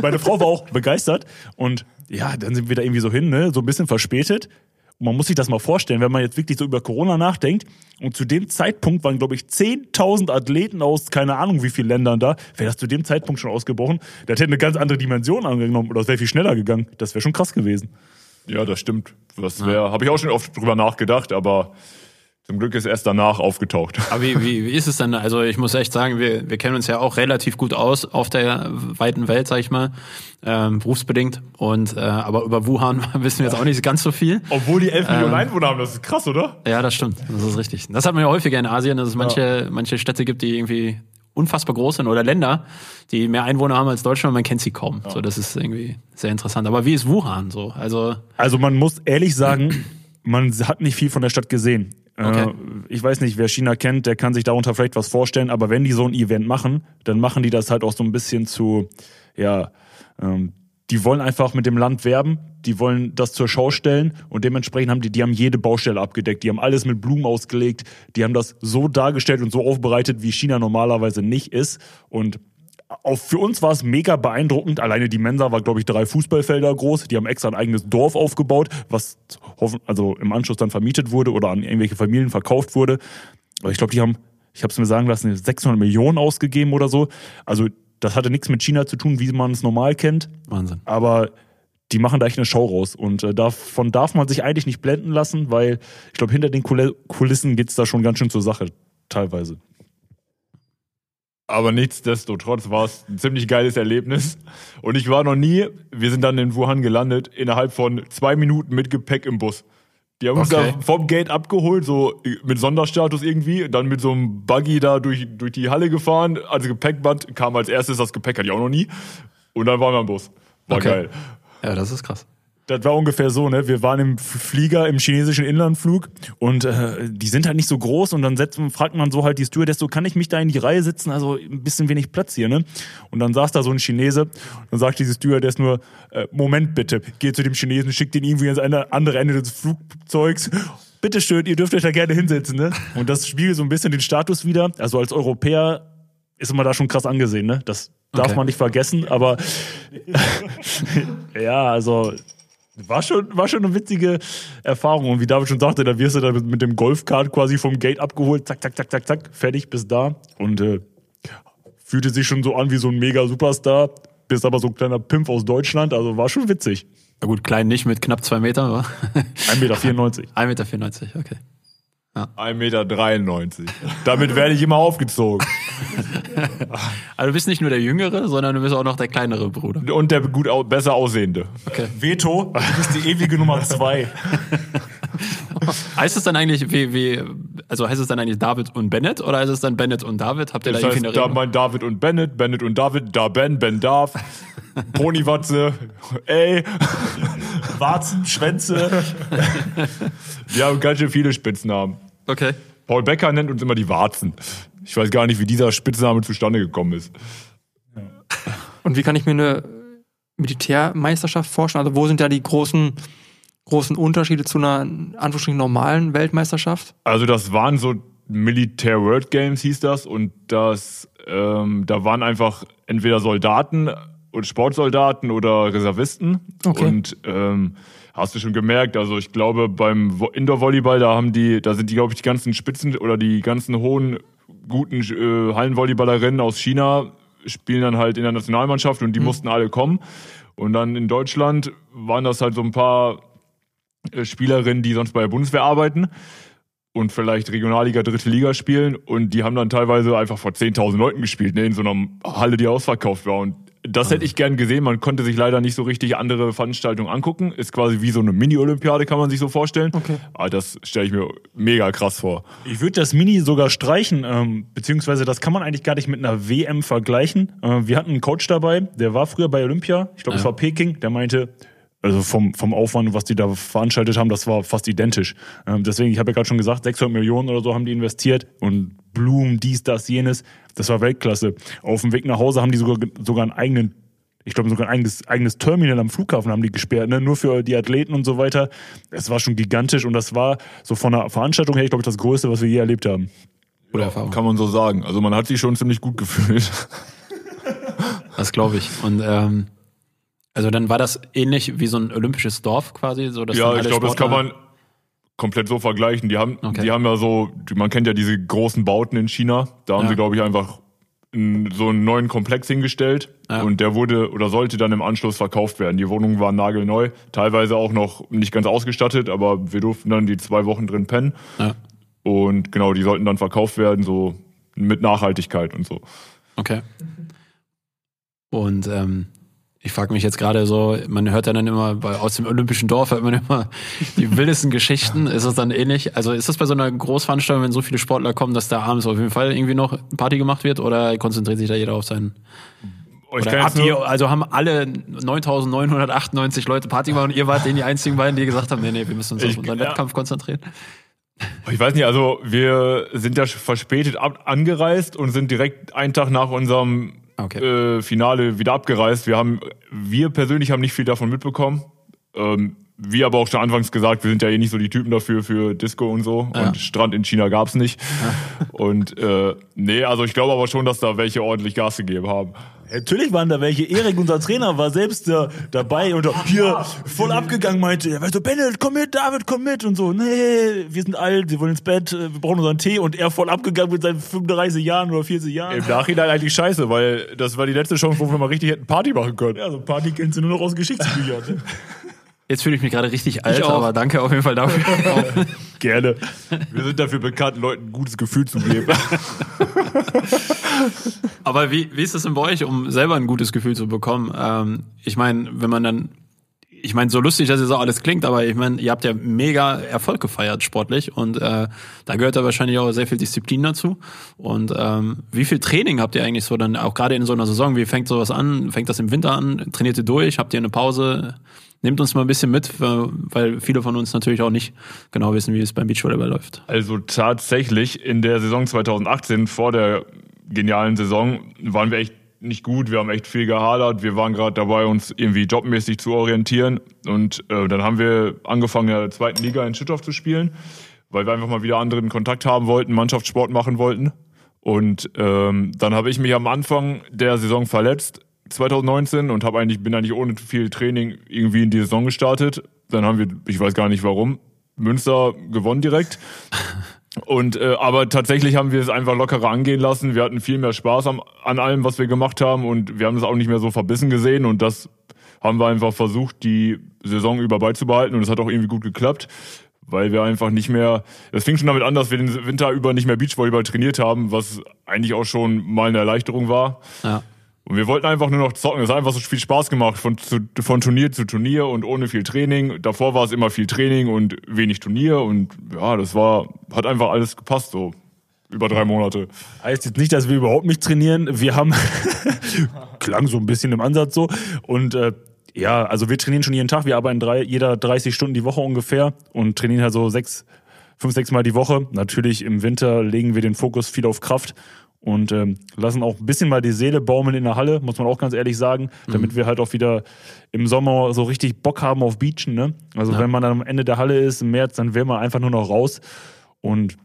Meine Frau war auch begeistert und ja, dann sind wir da irgendwie so hin, ne, so ein bisschen verspätet. man muss sich das mal vorstellen, wenn man jetzt wirklich so über Corona nachdenkt und zu dem Zeitpunkt waren, glaube ich, 10.000 Athleten aus keine Ahnung wie vielen Ländern da, wäre das zu dem Zeitpunkt schon ausgebrochen, das hätte eine ganz andere Dimension angenommen oder es wäre viel schneller gegangen. Das wäre schon krass gewesen. Ja, das stimmt. Das wäre, habe ich auch schon oft drüber nachgedacht, aber zum Glück ist erst danach aufgetaucht. Aber wie, wie, wie ist es denn? Also ich muss echt sagen, wir, wir kennen uns ja auch relativ gut aus auf der weiten Welt, sag ich mal, ähm, berufsbedingt. Und äh, aber über Wuhan <laughs> wissen wir jetzt auch nicht ganz so viel. Obwohl die 11 Millionen Einwohner haben, das ist krass, oder? Ja, das stimmt. Das ist richtig. Das hat man ja häufiger in Asien, dass es manche, manche Städte gibt, die irgendwie unfassbar groß sind oder Länder, die mehr Einwohner haben als Deutschland und man kennt sie kaum. So, das ist irgendwie sehr interessant. Aber wie ist Wuhan so? Also Also man muss ehrlich sagen, man hat nicht viel von der Stadt gesehen. Okay. Äh, ich weiß nicht, wer China kennt, der kann sich darunter vielleicht was vorstellen, aber wenn die so ein Event machen, dann machen die das halt auch so ein bisschen zu, ja, ähm, die wollen einfach mit dem Land werben, die wollen das zur Schau stellen und dementsprechend haben die, die haben jede Baustelle abgedeckt, die haben alles mit Blumen ausgelegt, die haben das so dargestellt und so aufbereitet, wie China normalerweise nicht ist und auch für uns war es mega beeindruckend. Alleine die Mensa war, glaube ich, drei Fußballfelder groß. Die haben extra ein eigenes Dorf aufgebaut, was hoffen, also im Anschluss dann vermietet wurde oder an irgendwelche Familien verkauft wurde. Aber ich glaube, die haben, ich habe es mir sagen lassen, 600 Millionen ausgegeben oder so. Also das hatte nichts mit China zu tun, wie man es normal kennt. Wahnsinn. Aber die machen da echt eine Show raus. Und äh, davon darf man sich eigentlich nicht blenden lassen, weil ich glaube, hinter den Kul- Kulissen geht's da schon ganz schön zur Sache, teilweise. Aber nichtsdestotrotz war es ein ziemlich geiles Erlebnis. Und ich war noch nie, wir sind dann in Wuhan gelandet, innerhalb von zwei Minuten mit Gepäck im Bus. Die haben uns Okay. da vom Gate abgeholt, so mit Sonderstatus irgendwie, dann mit so einem Buggy da durch, durch die Halle gefahren. Also Gepäckband kam als erstes, das Gepäck hatte ich auch noch nie. Und dann waren wir im Bus. War Okay. geil. Ja, das ist krass. Das war ungefähr so, ne? Wir waren im Flieger im chinesischen Inlandflug und äh, die sind halt nicht so groß und dann setzt, fragt man so halt die Stewardess so, kann ich mich da in die Reihe sitzen? Also ein bisschen wenig Platz hier, ne? Und dann saß da so ein Chinese und dann sagt diese Stewardess nur, äh, Moment bitte, geht zu dem Chinesen, schickt ihn irgendwie ans andere Ende des Flugzeugs. Bitte schön, ihr dürft euch da gerne hinsetzen, ne? Und das spiegelt so ein bisschen den Status wieder. Also als Europäer ist man da schon krass angesehen, ne? Das darf Okay. man nicht vergessen, aber <laughs> ja, also war schon, war schon eine witzige Erfahrung. Und wie David schon sagte, da wirst du dann mit, dem Golfkart quasi vom Gate abgeholt, zack, zack, zack, zack, zack, fertig, bis da. Und äh, fühlte sich schon so an wie so ein mega Superstar, bist aber so ein kleiner Pimp aus Deutschland, also war schon witzig. Na gut, klein nicht mit knapp zwei Meter, aber 1,94 Meter. 1,94 <laughs> Meter, okay. 1,93 Meter. Damit werde ich immer aufgezogen. <laughs> Also du bist nicht nur der Jüngere, sondern du bist auch noch der kleinere Bruder. Und der gut au besser aussehende. Veto, du bist die ewige Nummer zwei. <laughs> Heißt es dann eigentlich, wie, wie, also heißt es dann eigentlich David und Bennett oder heißt es dann Bennett und David? Habt ihr Das da heißt, irgendwie eine da mein David und Bennett, Bennett und David, da Ben, Ben Darf, Ponywatze, ey. Warzen, Schwänze. Wir haben ganz schön viele Spitznamen. Okay. Paul Becker nennt uns immer die Warzen. Ich weiß gar nicht, wie dieser Spitzname zustande gekommen ist. Und wie kann ich mir eine Militärmeisterschaft vorstellen? Also wo sind da die großen, großen Unterschiede zu einer in Anführungsstrichen normalen Weltmeisterschaft? Also das waren so Militär World Games hieß das und das, ähm, da waren einfach entweder Soldaten und Sportsoldaten oder Reservisten. Okay. Und ähm, hast du schon gemerkt, also ich glaube beim Vo- Indoor-Volleyball, da haben die, da sind die, glaube ich, die ganzen Spitzen oder die ganzen hohen, guten äh, Hallenvolleyballerinnen aus China spielen dann halt in der Nationalmannschaft und die mussten alle kommen. Und dann in Deutschland waren das halt so ein paar äh, Spielerinnen, die sonst bei der Bundeswehr arbeiten und vielleicht Regionalliga, dritte Liga spielen. Und die haben dann teilweise einfach vor 10.000 Leuten gespielt, ne, in so einer Halle, die ausverkauft war. Und das hätte ich gern gesehen. Man konnte sich leider nicht so richtig andere Veranstaltungen angucken. Ist quasi wie so eine Mini-Olympiade, kann man sich so vorstellen. Okay. Aber das stelle ich mir mega krass vor. Ich würde das Mini sogar streichen, ähm, beziehungsweise das kann man eigentlich gar nicht mit einer WM vergleichen. Äh, wir hatten einen Coach dabei, der war früher bei Olympia, ich glaube, es war Peking, der meinte, also vom, vom Aufwand, was die da veranstaltet haben, das war fast identisch. Ähm, deswegen, ich habe ja gerade schon gesagt, 600 Millionen oder so haben die investiert und Blumen, dies, das, jenes, das war Weltklasse. Auf dem Weg nach Hause haben die sogar, sogar einen eigenen ich glaube, sogar ein eigenes, eigenes Terminal am Flughafen haben die gesperrt, ne? nur für die Athleten und so weiter. Es war schon gigantisch und das war so von der Veranstaltung her, ich glaube, das Größte, was wir je erlebt haben. Gute Erfahrung. Kann man so sagen. Also man hat sich schon ziemlich gut gefühlt. <laughs> Das glaube ich. Und ähm, also dann war das ähnlich wie so ein olympisches Dorf quasi, so dass Ja, ich glaube, das kann man komplett so vergleichen. Die haben, Okay. die haben ja so, man kennt ja diese großen Bauten in China. Da haben Ja. sie, glaube ich, einfach so einen neuen Komplex hingestellt Ja. und der wurde oder sollte dann im Anschluss verkauft werden. Die Wohnungen waren nagelneu, teilweise auch noch nicht ganz ausgestattet, aber wir durften dann die zwei Wochen drin pennen Ja. und genau, die sollten dann verkauft werden, so mit Nachhaltigkeit und so. Okay. Und ähm, ich frage mich jetzt gerade so, man hört ja dann immer bei, aus dem olympischen Dorf hört man immer die wildesten Geschichten. Ist es dann ähnlich? Also ist das bei so einer Großveranstaltung, wenn so viele Sportler kommen, dass da abends auf jeden Fall irgendwie noch Party gemacht wird oder konzentriert sich da jeder auf seinen? Jetzt ihr, also haben alle 9.998 Leute Party gemacht und ihr wart denen die einzigen beiden, die gesagt haben, nee, nee, wir müssen uns Ich- auf unseren ja. Wettkampf konzentrieren. ich weiß nicht, also wir sind ja verspätet ab, angereist und sind direkt einen Tag nach unserem Okay. äh, Finale wieder abgereist. Wir haben, wir persönlich haben nicht viel davon mitbekommen. Ähm, wie aber auch schon anfangs gesagt, wir sind ja eh nicht so die Typen dafür für Disco und so. Ja. Und Strand in China gab's nicht. <laughs> Und äh, nee, also ich glaube aber schon, dass da welche ordentlich Gas gegeben haben. Natürlich waren da welche. Erik, unser Trainer, war selbst da, dabei und hier voll abgegangen, meinte, ja, weißt du, Bennett, komm mit, David, komm mit und so. Nee, wir sind alt, wir wollen ins Bett, äh, wir brauchen unseren Tee und er voll abgegangen mit seinen 35 Jahren oder 40 Jahren. Im Nachhinein eigentlich scheiße, weil das war die letzte Chance, wo wir mal richtig hätten Party machen können. Ja, so Party kennst du nur noch aus Geschichtsbüchern. <laughs> Jetzt fühle ich mich gerade richtig alt, aber danke auf jeden Fall dafür. <laughs> Gerne. Wir sind dafür bekannt, Leuten ein gutes Gefühl zu geben. <laughs> Aber wie, wie ist es denn bei euch, um selber ein gutes Gefühl zu bekommen? Ähm, ich meine, wenn man dann, ich meine, so lustig, dass es auch alles klingt, aber ich meine, ihr habt ja mega Erfolg gefeiert sportlich und äh, da gehört ja wahrscheinlich auch sehr viel Disziplin dazu. Und ähm, wie viel Training habt ihr eigentlich so dann auch gerade in so einer Saison? Wie fängt sowas an? Fängt das im Winter an? Trainiert ihr durch? Habt ihr eine Pause? Nehmt uns mal ein bisschen mit, weil viele von uns natürlich auch nicht genau wissen, wie es beim Beachvolleyball läuft. Also tatsächlich in der Saison 2018 vor der genialen Saison waren wir echt nicht gut. Wir haben echt viel gehadert. Wir waren gerade dabei, uns irgendwie jobmäßig zu orientieren. Und äh, dann haben wir angefangen, in der zweiten Liga in Schüttorf zu spielen, weil wir einfach mal wieder anderen Kontakt haben wollten, Mannschaftssport machen wollten. Und ähm, dann habe ich mich am Anfang der Saison verletzt, 2019, und habe eigentlich bin eigentlich ohne viel Training irgendwie in die Saison gestartet. Dann haben wir, ich weiß gar nicht warum, Münster gewonnen direkt. <laughs> Und äh, aber tatsächlich haben wir es einfach lockerer angehen lassen. Wir hatten viel mehr Spaß am, an allem, was wir gemacht haben, und wir haben es auch nicht mehr so verbissen gesehen. Und das haben wir einfach versucht, die Saison über beizubehalten. Und es hat auch irgendwie gut geklappt, weil wir einfach nicht mehr. Es fing schon damit an, dass wir den Winter über nicht mehr Beachvolleyball trainiert haben, was eigentlich auch schon mal eine Erleichterung war. Ja. Und wir wollten einfach nur noch zocken. Es hat einfach so viel Spaß gemacht, von, zu, von Turnier zu Turnier und ohne viel Training. Davor war es immer viel Training und wenig Turnier. Und ja, das war, hat einfach alles gepasst, so über drei Monate. Heißt jetzt nicht, dass wir überhaupt nicht trainieren. Wir haben, <laughs> klang so ein bisschen im Ansatz so. Und äh, ja, also wir trainieren schon jeden Tag. Wir arbeiten drei, jeder 30 Stunden die Woche ungefähr und trainieren halt so sechs, fünf, sechs Mal die Woche. Natürlich im Winter legen wir den Fokus viel auf Kraft und ähm, lassen auch ein bisschen mal die Seele baumeln in der Halle, muss man auch ganz ehrlich sagen, damit wir halt auch wieder im Sommer so richtig Bock haben auf Beachen. Ne? Also wenn man dann am Ende der Halle ist im März, dann will man einfach nur noch raus und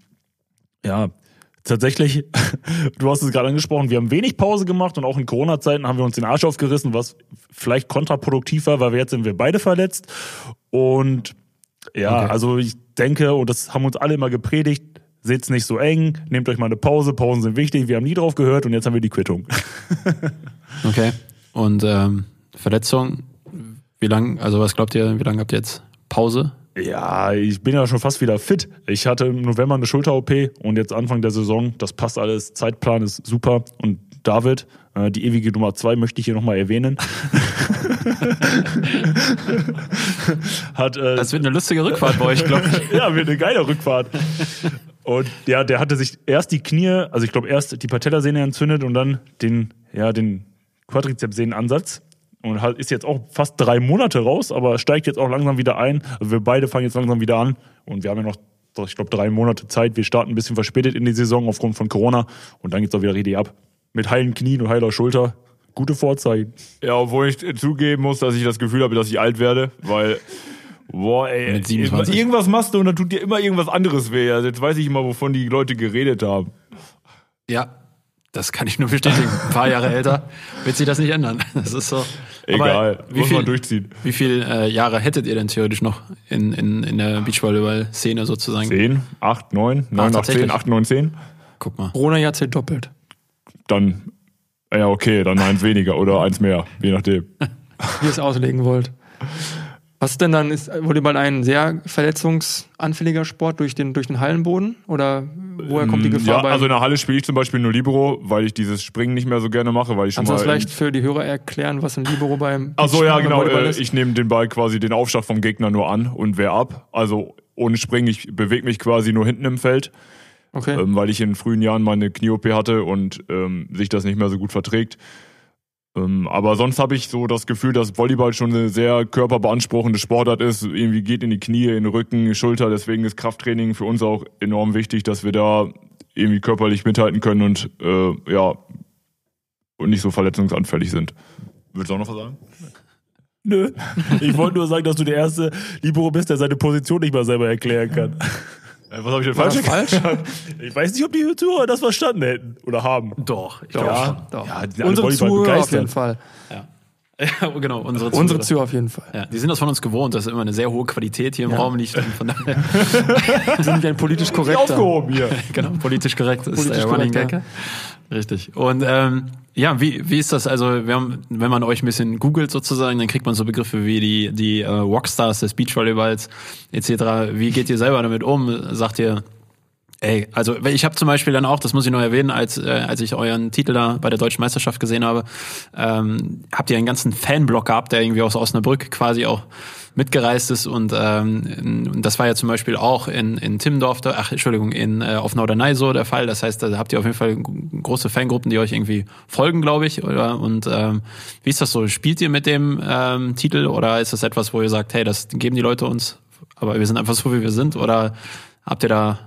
ja, tatsächlich, <laughs> du hast es gerade angesprochen, wir haben wenig Pause gemacht und auch in Corona-Zeiten haben wir uns den Arsch aufgerissen, was vielleicht kontraproduktiv war, weil wir jetzt sind wir beide verletzt. Und ja, Okay. also ich denke, und das haben uns alle immer gepredigt, seht's nicht so eng, nehmt euch mal eine Pause, Pausen sind wichtig, wir haben nie drauf gehört und jetzt haben wir die Quittung. <laughs> Okay. Und ähm, Verletzung, wie lang, also was glaubt ihr, wie lange habt ihr jetzt Pause? Ja, ich bin ja schon fast wieder fit. Ich hatte im November eine Schulter-OP und jetzt Anfang der Saison, das passt alles, Zeitplan ist super. Und David, äh, die ewige Nummer zwei möchte ich hier nochmal erwähnen. <laughs> <laughs> Hat, äh, Das wird eine lustige Rückfahrt bei euch, glaube ich. ja, wird eine geile Rückfahrt. Und ja, der hatte sich erst die Knie, also ich glaube erst die Patellasehne entzündet und dann den, ja, den Quadrizepsehnenansatz. Und halt ist jetzt auch fast drei Monate raus, aber steigt jetzt auch langsam wieder ein. Also wir beide fangen jetzt langsam wieder an und wir haben ja noch, ich glaube, drei Monate Zeit. Wir starten ein bisschen verspätet in die Saison aufgrund von Corona und dann geht's auch wieder richtig ab. Mit heilen Knien und heiler Schulter. Gute Vorzeichen. Ja, obwohl ich zugeben muss, dass ich das Gefühl habe, dass ich alt werde, weil, boah, ey, Mit 27. irgendwas machst du und dann tut dir immer irgendwas anderes weh. Also jetzt weiß ich immer, wovon die Leute geredet haben. Ja, das kann ich nur bestätigen. Ein paar Jahre älter wird sich das nicht ändern. Das ist so. Egal, wie muss viel- man durchziehen. Wie viele äh, Jahre hättet ihr denn theoretisch noch in, in, in der Beachvolleyball-Szene sozusagen? 10, 8, 9, 9 nach 10, tatsächlich? 8, 9, 10. Guck mal. Corona-Jahr zählt doppelt. Dann, ja, okay, dann eins weniger oder eins mehr, je nachdem. <laughs> wie ihr es auslegen wollt. Was ist denn dann? Ist Volleyball ein sehr verletzungsanfälliger Sport durch den, durch den Hallenboden? Oder woher kommt die Gefahr Ja, bei? also in der Halle spiele ich zum Beispiel nur Libero, weil ich dieses Springen nicht mehr so gerne mache, weil ich schon Kannst du mal. das vielleicht für die Hörer erklären, was ein Libero beim Ach so, ja, genau. Äh, ich nehme den Ball quasi den Aufschlag vom Gegner nur an und wehr ab. Also ohne Springen, ich bewege mich quasi nur hinten im Feld, Okay. ähm, weil ich in frühen Jahren meine Knie-OP hatte und ähm, sich das nicht mehr so gut verträgt. Ähm, aber sonst habe ich so das Gefühl, dass Volleyball schon eine sehr körperbeanspruchende Sportart ist. Irgendwie geht in die Knie, in den Rücken, Schulter. Deswegen ist Krafttraining für uns auch enorm wichtig, dass wir da irgendwie körperlich mithalten können und äh, ja und nicht so verletzungsanfällig sind. Willst du auch noch was sagen? Nö. Ich wollte nur sagen, dass du der erste Libero bist, der seine Position nicht mal selber erklären kann. <laughs> Äh, was habe ich denn falsch das falsch? <laughs> Ich weiß nicht, ob die Zuhörer das verstanden hätten oder haben. Doch, ich Doch, glaube schon. doch. Ja, Unsere Zuhörer auf jeden Fall. Ja, <laughs> genau, unsere Unsere Zuhörer. Zuhörer auf jeden Fall. Ja, die sind das von uns gewohnt, dass immer eine sehr hohe Qualität hier im Ja. Raum liegt. Von daher, <laughs> Wir sind wie ein politisch korrekter. Aufgehoben hier. genau, politisch korrekt ist Politisch der Running korrekt, Gag. Richtig. Und ähm, ja, wie, wie ist das? Also, wir haben, wenn man euch ein bisschen googelt sozusagen, dann kriegt man so Begriffe wie die, die äh, Rockstars des Beachvolleyballs etc. Wie geht ihr selber damit um? Sagt ihr, Ey, also ich habe zum Beispiel dann auch, das muss ich noch erwähnen, als, äh, als ich euren Titel da bei der Deutschen Meisterschaft gesehen habe, ähm, habt ihr einen ganzen Fanblock gehabt, der irgendwie aus Osnabrück quasi auch mitgereist ist und ähm, das war ja zum Beispiel auch in, in Timmendorf, ach Entschuldigung, in äh, auf Norderney so der Fall. Das heißt, da habt ihr auf jeden Fall große Fangruppen, die euch irgendwie folgen, glaube ich. Oder und ähm, wie ist das so? Spielt ihr mit dem ähm, Titel oder ist das etwas, wo ihr sagt, hey, das geben die Leute uns, aber wir sind einfach so wie wir sind? Oder habt ihr da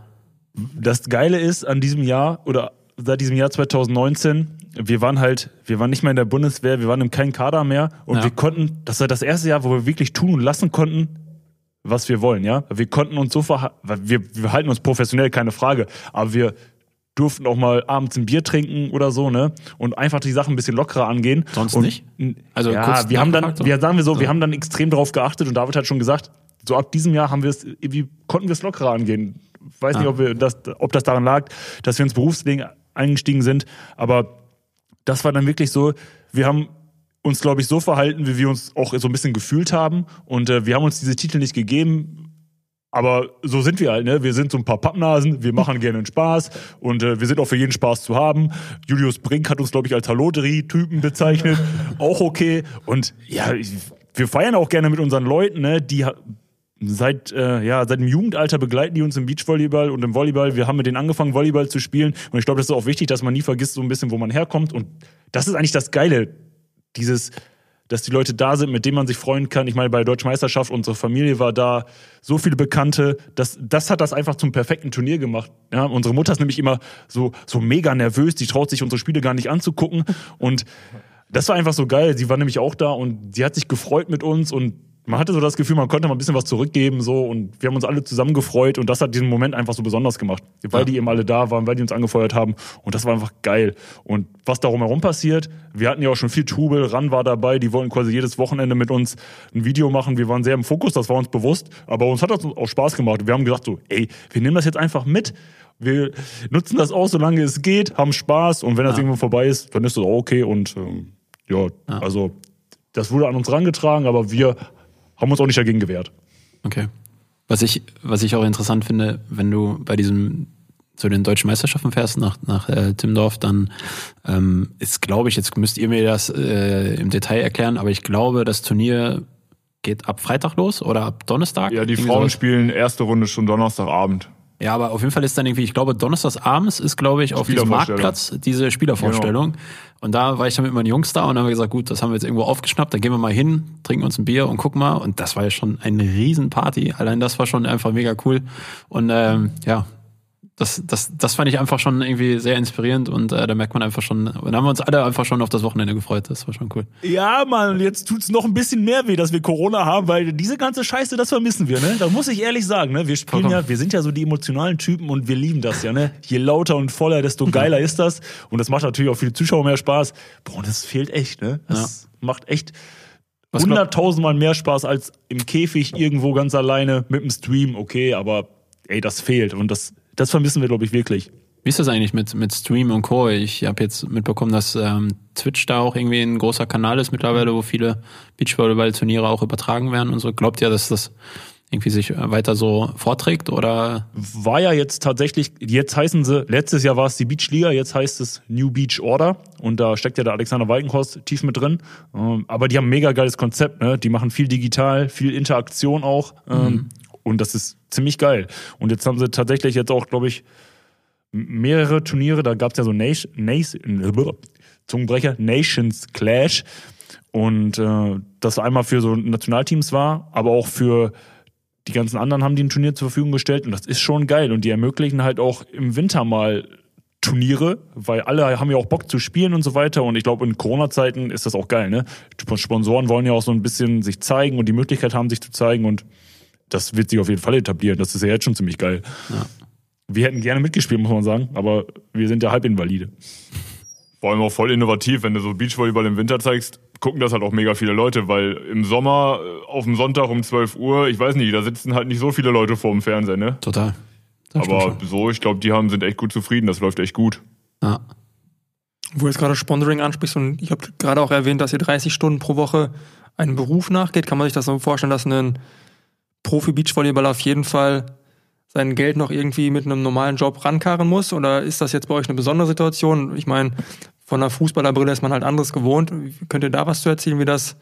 Das Geile ist an diesem Jahr oder seit diesem Jahr 2019, wir waren halt, wir waren nicht mehr in der Bundeswehr, wir waren in keinem Kader mehr und Ja. wir konnten, das war das erste Jahr, wo wir wirklich tun und lassen konnten, was wir wollen, ja. Wir konnten uns so verhalten, wir, wir halten uns professionell, keine Frage, aber wir durften auch mal abends ein Bier trinken oder so, ne? Und einfach die Sachen ein bisschen lockerer angehen. Sonst und, nicht? Also ja, kurz wir haben dann, wir sagen wir so, wir haben dann extrem darauf geachtet und David hat schon gesagt, so ab diesem Jahr haben wir es, irgendwie konnten wir es lockerer angehen. Weiß nicht, Ah. ob wir das, ob das daran lag, dass wir ins Berufsleben eingestiegen sind, aber das war dann wirklich so, wir haben uns, glaube ich, so verhalten, wie wir uns auch so ein bisschen gefühlt haben. Und äh, wir haben uns diese Titel nicht gegeben. Aber so sind wir halt, ne? Wir sind so ein paar Pappnasen, wir machen gerne einen Spaß und äh, wir sind auch für jeden Spaß zu haben. Julius Brink hat uns, glaube ich, als Halloterie-Typen bezeichnet. <laughs> auch okay. Und ja, ich, wir feiern auch gerne mit unseren Leuten, ne? Die seit, äh, ja, seit dem Jugendalter begleiten die uns im Beachvolleyball und im Volleyball. Wir haben mit denen angefangen, Volleyball zu spielen. Und ich glaube, das ist auch wichtig, dass man nie vergisst, so ein bisschen, wo man herkommt. Und das ist eigentlich das Geile, dieses, dass die Leute da sind, mit denen man sich freuen kann. Ich meine, bei der Deutschen Meisterschaft, unsere Familie war da, so viele Bekannte. Das, das hat das einfach zum perfekten Turnier gemacht. Ja, unsere Mutter ist nämlich immer so, so mega nervös, die traut sich unsere Spiele gar nicht anzugucken. Und das war einfach so geil. Sie war nämlich auch da und sie hat sich gefreut mit uns und man hatte so das Gefühl, man konnte mal ein bisschen was zurückgeben so und wir haben uns alle zusammen gefreut und das hat diesen Moment einfach so besonders gemacht, weil die eben alle da waren, weil die uns angefeuert haben und das war einfach geil. Und was darum herum passiert, wir hatten ja auch schon viel Trubel, Ran war dabei, die wollten quasi jedes Wochenende mit uns ein Video machen, wir waren sehr im Fokus, das war uns bewusst, aber uns hat das auch Spaß gemacht. Wir haben gesagt so, ey, wir nehmen das jetzt einfach mit. Wir nutzen das auch, solange es geht, haben Spaß und wenn das irgendwo vorbei ist, dann ist das auch okay und ähm, ja, also das wurde an uns rangetragen, aber wir haben uns auch nicht dagegen gewehrt. Okay. Was ich, was ich auch interessant finde, wenn du bei diesem zu den deutschen Meisterschaften fährst nach, nach äh, Timmendorf, dann ähm, ist, glaube ich, jetzt müsst ihr mir das äh, im Detail erklären, aber ich glaube, das Turnier geht ab Freitag los oder ab Donnerstag. Ja, die Frauen sowas. spielen erste Runde schon Donnerstagabend. Ja, aber auf jeden Fall ist dann irgendwie, ich glaube, donnerstags abends ist, glaube ich, auf diesem. Marktplatz diese Spielervorstellung. Und da war ich dann mit meinen Jungs da und dann haben wir gesagt, gut, das haben wir jetzt irgendwo aufgeschnappt, da gehen wir mal hin, trinken uns ein Bier und gucken mal. Und das war ja schon eine Riesenparty. Allein das war schon einfach mega cool. Und ähm, ja, das, das, das fand ich einfach schon irgendwie sehr inspirierend und äh, da merkt man einfach schon, und da haben wir uns alle einfach schon auf das Wochenende gefreut. Das war schon cool. Ja, Mann, jetzt tut's noch ein bisschen mehr weh, dass wir Corona haben, weil diese ganze Scheiße, das vermissen wir, ne? Da muss ich ehrlich sagen, ne? Wir spielen ja, wir sind ja so die emotionalen Typen und wir lieben das ja, ne? Je lauter und voller, desto <laughs> geiler ist das. Und das macht natürlich auch für die Zuschauer mehr Spaß. Boah, und das fehlt echt, ne? Das macht echt hunderttausendmal mehr Spaß als im Käfig irgendwo ganz alleine mit dem Stream, okay, aber ey, das fehlt und das, das vermissen wir, glaube ich, wirklich. Wie ist das eigentlich mit, mit Stream und Co.? Ich habe jetzt mitbekommen, dass ähm, Twitch da auch irgendwie ein großer Kanal ist mittlerweile, wo viele Beachvolleyball-Turniere auch übertragen werden und so. Glaubt ihr, dass das irgendwie sich weiter so vorträgt oder War ja jetzt tatsächlich, jetzt heißen sie, letztes Jahr war es die Beach Liga, jetzt heißt es New Beach Order und da steckt ja der Alexander Walkenhorst tief mit drin. Ähm, aber die haben ein mega geiles Konzept, ne? Die machen viel digital, viel Interaktion auch ähm, und das ist ziemlich geil. Und jetzt haben sie tatsächlich jetzt auch, glaube ich, mehrere Turniere, da gab es ja so Nation, Nation, Zungenbrecher, Nations Clash. Und äh, das einmal für so Nationalteams war, aber auch für die ganzen anderen haben die ein Turnier zur Verfügung gestellt und das ist schon geil. Und die ermöglichen halt auch im Winter mal Turniere, weil alle haben ja auch Bock zu spielen und so weiter. Und ich glaube, in Corona-Zeiten ist das auch geil, ne? Sponsoren wollen ja auch so ein bisschen sich zeigen und die Möglichkeit haben, sich zu zeigen. Und das wird sich auf jeden Fall etablieren. Das ist ja jetzt schon ziemlich geil. Wir hätten gerne mitgespielt, muss man sagen, aber wir sind ja Halbinvalide. Vor allem auch voll innovativ, wenn du so Beachvolleyball im Winter zeigst, gucken das halt auch mega viele Leute, weil im Sommer äh, auf dem Sonntag um 12 Uhr, ich weiß nicht, da sitzen halt nicht so viele Leute vor dem Fernseher, ne? total? Das Aber so, ich glaube, die haben, sind echt gut zufrieden, das läuft echt gut. Ja. Wo du jetzt gerade Sponsoring ansprichst und ich habe gerade auch erwähnt, dass ihr 30 Stunden pro Woche einem Beruf nachgeht, kann man sich das so vorstellen, dass ein Profi-Beachvolleyballer auf jeden Fall sein Geld noch irgendwie mit einem normalen Job rankarren muss? Oder ist das jetzt bei euch eine besondere Situation? Ich meine, von einer Fußballerbrille ist man halt anderes gewohnt. Könnt ihr da was zu erzählen, wie das,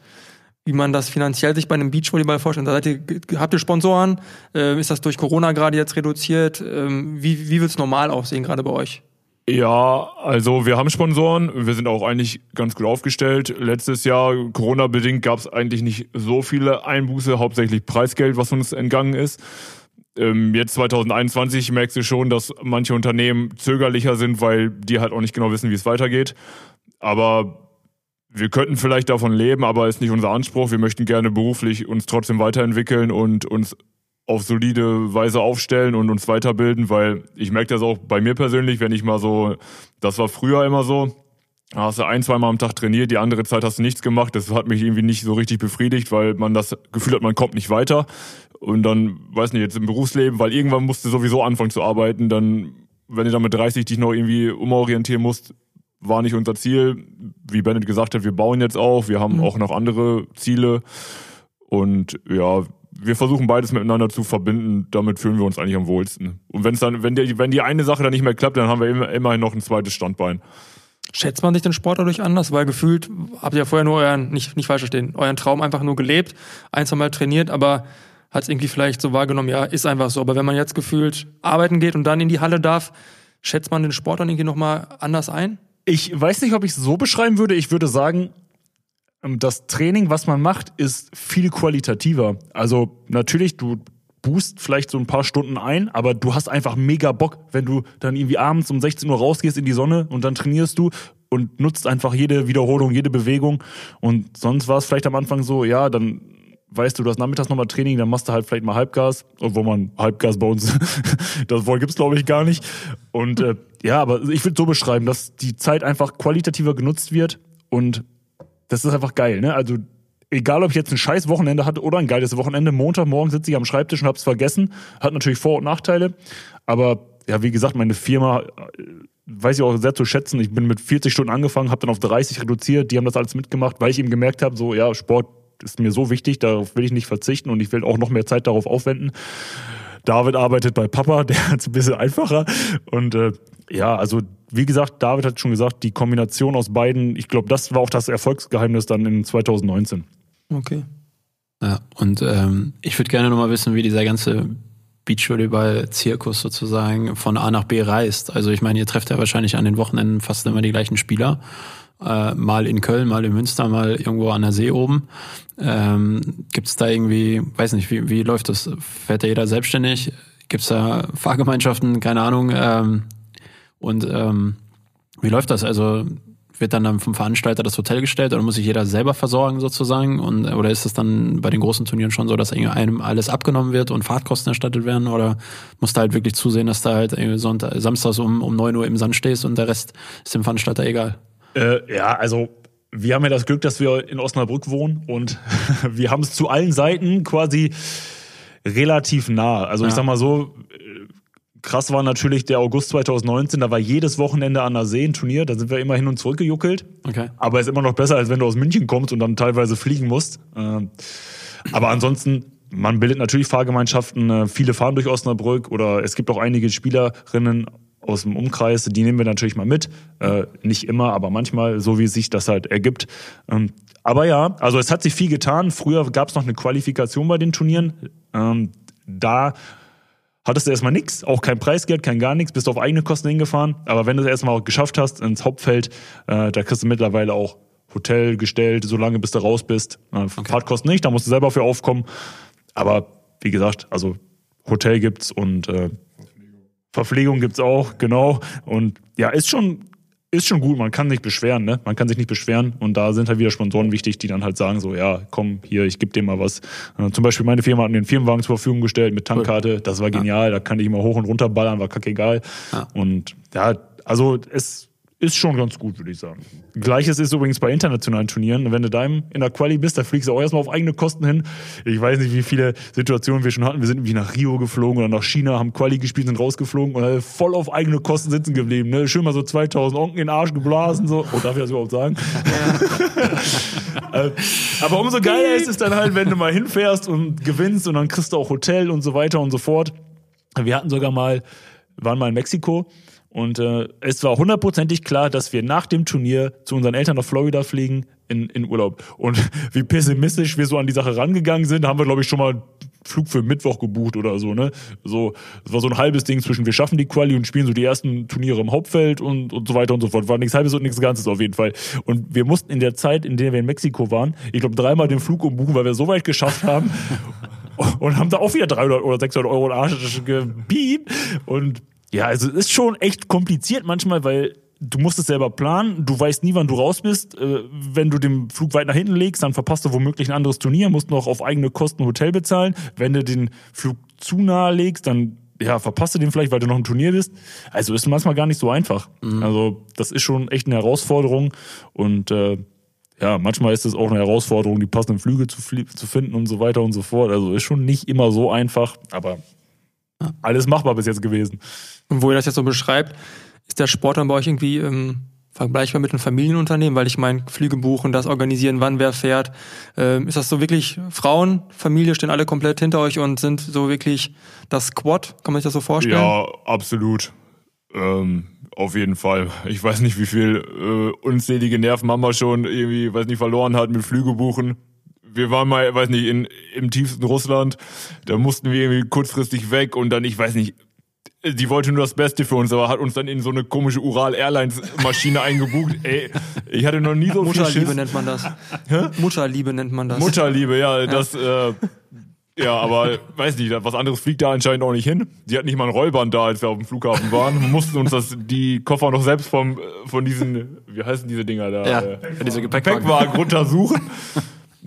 wie man das finanziell sich bei einem Beachvolleyball vorstellt? Seid ihr, habt ihr Sponsoren? Äh, ist das durch Corona gerade jetzt reduziert? Ähm, wie wie wird es normal aussehen gerade bei euch? Ja, also wir haben Sponsoren, wir sind auch eigentlich ganz gut aufgestellt. Letztes Jahr, Corona-bedingt, gab es eigentlich nicht so viele Einbuße, hauptsächlich Preisgeld, was uns entgangen ist. Ähm, jetzt 2021 merkst du schon, dass manche Unternehmen zögerlicher sind, weil die halt auch nicht genau wissen, wie es weitergeht. Aber wir könnten vielleicht davon leben, aber ist nicht unser Anspruch. Wir möchten gerne beruflich uns trotzdem weiterentwickeln und uns auf solide Weise aufstellen und uns weiterbilden, weil ich merke das auch bei mir persönlich, wenn ich mal so, das war früher immer so, da hast du ein, zweimal am Tag trainiert, die andere Zeit hast du nichts gemacht. Das hat mich irgendwie nicht so richtig befriedigt, weil man das Gefühl hat, man kommt nicht weiter. Und dann, weiß nicht, jetzt im Berufsleben, weil irgendwann musst du sowieso anfangen zu arbeiten, dann, wenn du dann mit 30 dich noch irgendwie umorientieren musst, war nicht unser Ziel. Wie Bennett gesagt hat, wir bauen jetzt auf, wir haben auch noch andere Ziele. Und ja, wir versuchen beides miteinander zu verbinden, damit fühlen wir uns eigentlich am wohlsten. Und wenn es dann, wenn die, wenn die eine Sache dann nicht mehr klappt, dann haben wir immer, immerhin noch ein zweites Standbein. Schätzt man sich den Sport dadurch anders? Weil gefühlt habt ihr ja vorher nur euren, nicht, nicht falsch verstehen, euren Traum einfach nur gelebt, ein, zwei Mal trainiert, aber hat es irgendwie vielleicht so wahrgenommen, ja, ist einfach so. Aber wenn man jetzt gefühlt arbeiten geht und dann in die Halle darf, schätzt man den Sport dann irgendwie nochmal anders ein? Ich weiß nicht, ob ich es so beschreiben würde. Ich würde sagen, das Training, was man macht, ist viel qualitativer. Also natürlich, du boost vielleicht so ein paar Stunden ein, aber du hast einfach mega Bock, wenn du dann irgendwie abends um 16 Uhr rausgehst in die Sonne und dann trainierst du und nutzt einfach jede Wiederholung, jede Bewegung. Und sonst war es vielleicht am Anfang so, ja, dann weißt du, du hast nachmittags nochmal Training, dann machst du halt vielleicht mal Halbgas, obwohl man Halbgas bei uns, <laughs> das Wort gibt's glaube ich gar nicht. Und äh, ja, aber ich würde so beschreiben, dass die Zeit einfach qualitativer genutzt wird und das ist einfach geil, ne? Also egal, ob ich jetzt ein scheiß Wochenende hatte oder ein geiles Wochenende, Montagmorgen sitze ich am Schreibtisch und hab's vergessen, hat natürlich Vor- und Nachteile, aber ja, wie gesagt, meine Firma äh, weiß ich auch sehr zu schätzen. Ich bin mit 40 Stunden angefangen, habe dann auf 30 reduziert, die haben das alles mitgemacht, weil ich eben gemerkt habe, so ja, Sport ist mir so wichtig, darauf will ich nicht verzichten und ich will auch noch mehr Zeit darauf aufwenden. David arbeitet bei Papa, <laughs> der hat es ein bisschen einfacher. Und äh, ja, also wie gesagt, David hat schon gesagt, die Kombination aus beiden, ich glaube, das war auch das Erfolgsgeheimnis dann in 2019. Okay. Ja, und ähm, ich würde gerne nochmal wissen, wie dieser ganze Beachvolleyball-Zirkus sozusagen von A nach B reist. Also ich meine, ihr trefft ja wahrscheinlich an den Wochenenden fast immer die gleichen Spieler. Äh, mal in Köln, mal in Münster, mal irgendwo an der See oben. Ähm, Gibt es da irgendwie, weiß nicht, wie, wie läuft das? Fährt da jeder selbstständig? Gibt es da Fahrgemeinschaften? Keine Ahnung. Ähm, und ähm, wie läuft das? Also wird dann, dann vom Veranstalter das Hotel gestellt oder muss sich jeder selber versorgen sozusagen? Und, oder ist es dann bei den großen Turnieren schon so, dass einem alles abgenommen wird und Fahrtkosten erstattet werden? Oder musst du halt wirklich zusehen, dass du halt Sonntag, samstags um, um 9 Uhr im Sand stehst und der Rest ist dem Veranstalter egal? Äh, ja, also wir haben ja das Glück, dass wir in Osnabrück wohnen und <laughs> wir haben es zu allen Seiten quasi relativ nah. Also ich Ja. sag mal so, äh, krass war natürlich der August 2019, da war jedes Wochenende an der See ein Turnier, da sind wir immer hin und zurück gejuckelt. Okay. Aber ist immer noch besser, als wenn du aus München kommst und dann teilweise fliegen musst. Ähm, Aber ansonsten, man bildet natürlich Fahrgemeinschaften. äh, Viele fahren durch Osnabrück oder es gibt auch einige Spielerinnen aus dem Umkreis, die nehmen wir natürlich mal mit. Äh, nicht immer, aber manchmal, so wie sich das halt ergibt. Ähm, aber ja, also es hat sich viel getan. Früher gab es noch eine Qualifikation bei den Turnieren. Ähm, da hattest du erstmal nichts, auch kein Preisgeld, kein gar nichts, bist auf eigene Kosten hingefahren. Aber wenn du es erstmal auch geschafft hast ins Hauptfeld, äh, da kriegst du mittlerweile auch Hotel gestellt, solange bis du raus bist. Äh, Fahrtkosten nicht, da musst du selber für aufkommen. Aber wie gesagt, also Hotel gibt's und äh, Verpflegung gibt's auch, genau. Und ja, ist schon, ist schon gut. Man kann sich beschweren, ne? Man kann sich nicht beschweren. Und da sind halt wieder Sponsoren wichtig, die dann halt sagen so, ja, komm, hier, ich geb dir mal was. Äh, zum Beispiel meine Firma hat mir einen Firmenwagen zur Verfügung gestellt mit Tankkarte. Das war genial. Da kann ich immer hoch und runter ballern, war kackegal. Ja. Und ja, also es ist schon ganz gut, würde ich sagen. Gleiches ist übrigens bei internationalen Turnieren. Wenn du da im- in der Quali bist, da fliegst du auch erstmal auf eigene Kosten hin. Ich weiß nicht, wie viele Situationen wir schon hatten. Wir sind irgendwie nach Rio geflogen oder nach China, haben Quali gespielt, sind rausgeflogen und voll auf eigene Kosten sitzen geblieben. Ne? Schön mal so 2000 Onken in den Arsch geblasen. So. Oh, darf ich das überhaupt sagen? <laughs> Äh, Aber umso geiler ist es dann halt, wenn du mal hinfährst und gewinnst und dann kriegst du auch Hotel und so weiter und so fort. Wir hatten sogar mal, waren mal in Mexiko und äh, es war hundertprozentig klar, dass wir nach dem Turnier zu unseren Eltern nach Florida fliegen in, in Urlaub. Und <laughs> wie pessimistisch wir so an die Sache rangegangen sind, haben wir, glaube ich, schon mal einen Flug für Mittwoch gebucht oder so, ne? So, es war so ein halbes Ding zwischen wir schaffen die Quali und spielen so die ersten Turniere im Hauptfeld und, und so weiter und so fort. War nichts halbes und nichts Ganzes auf jeden Fall. Und wir mussten in der Zeit, in der wir in Mexiko waren, ich glaube, dreimal den Flug umbuchen, weil wir so weit geschafft haben. <laughs> und haben da auch wieder 300 oder 600 Euro in Arsch gebiebt. Und ja, also ist schon echt kompliziert manchmal, weil du musst es selber planen, du weißt nie, wann du raus bist. Äh, Wenn du den Flug weit nach hinten legst, dann verpasst du womöglich ein anderes Turnier, musst noch auf eigene Kosten ein Hotel bezahlen. Wenn du den Flug zu nahe legst, dann ja, verpasst du den vielleicht, weil du noch im Turnier bist. Also ist manchmal gar nicht so einfach. Also das ist schon echt eine Herausforderung und äh, ja, manchmal ist es auch eine Herausforderung, die passenden Flüge zu, zu finden und so weiter und so fort. Also ist schon nicht immer so einfach, aber alles machbar bis jetzt gewesen. Und wo ihr das jetzt so beschreibt, ist der Sport dann bei euch irgendwie ähm, vergleichbar mit einem Familienunternehmen? Weil ich meine, Flüge buchen, das organisieren, wann wer fährt. Ähm, ist das so wirklich Frauen, Familie stehen alle komplett hinter euch und sind so wirklich das Squad? Kann man sich das so vorstellen? Ja, absolut. Ähm, auf jeden Fall. Ich weiß nicht, wie viel äh, unzählige Nerven Mama schon irgendwie, weiß nicht, verloren hat mit Flüge buchen. Wir waren mal, weiß nicht, in, im tiefsten Russland. Da mussten wir irgendwie kurzfristig weg und dann, ich weiß nicht, die wollte nur das Beste für uns, aber hat uns dann in so eine komische Ural Airlines Maschine <laughs> eingebucht. Ey, ich hatte noch nie so viel Mutterliebe nennt man das. <laughs> Mutterliebe nennt man das. Mutterliebe, ja, das, äh, ja, aber weiß nicht, was anderes fliegt da anscheinend auch nicht hin. Die hat nicht mal ein Rollband da, als wir auf dem Flughafen waren. Wir <laughs> mussten uns das, die Koffer noch selbst vom, äh, von diesen, wie heißen diese Dinger da? Ja, äh, diese Gepäckwagen. Gepäckwagen runtersuchen.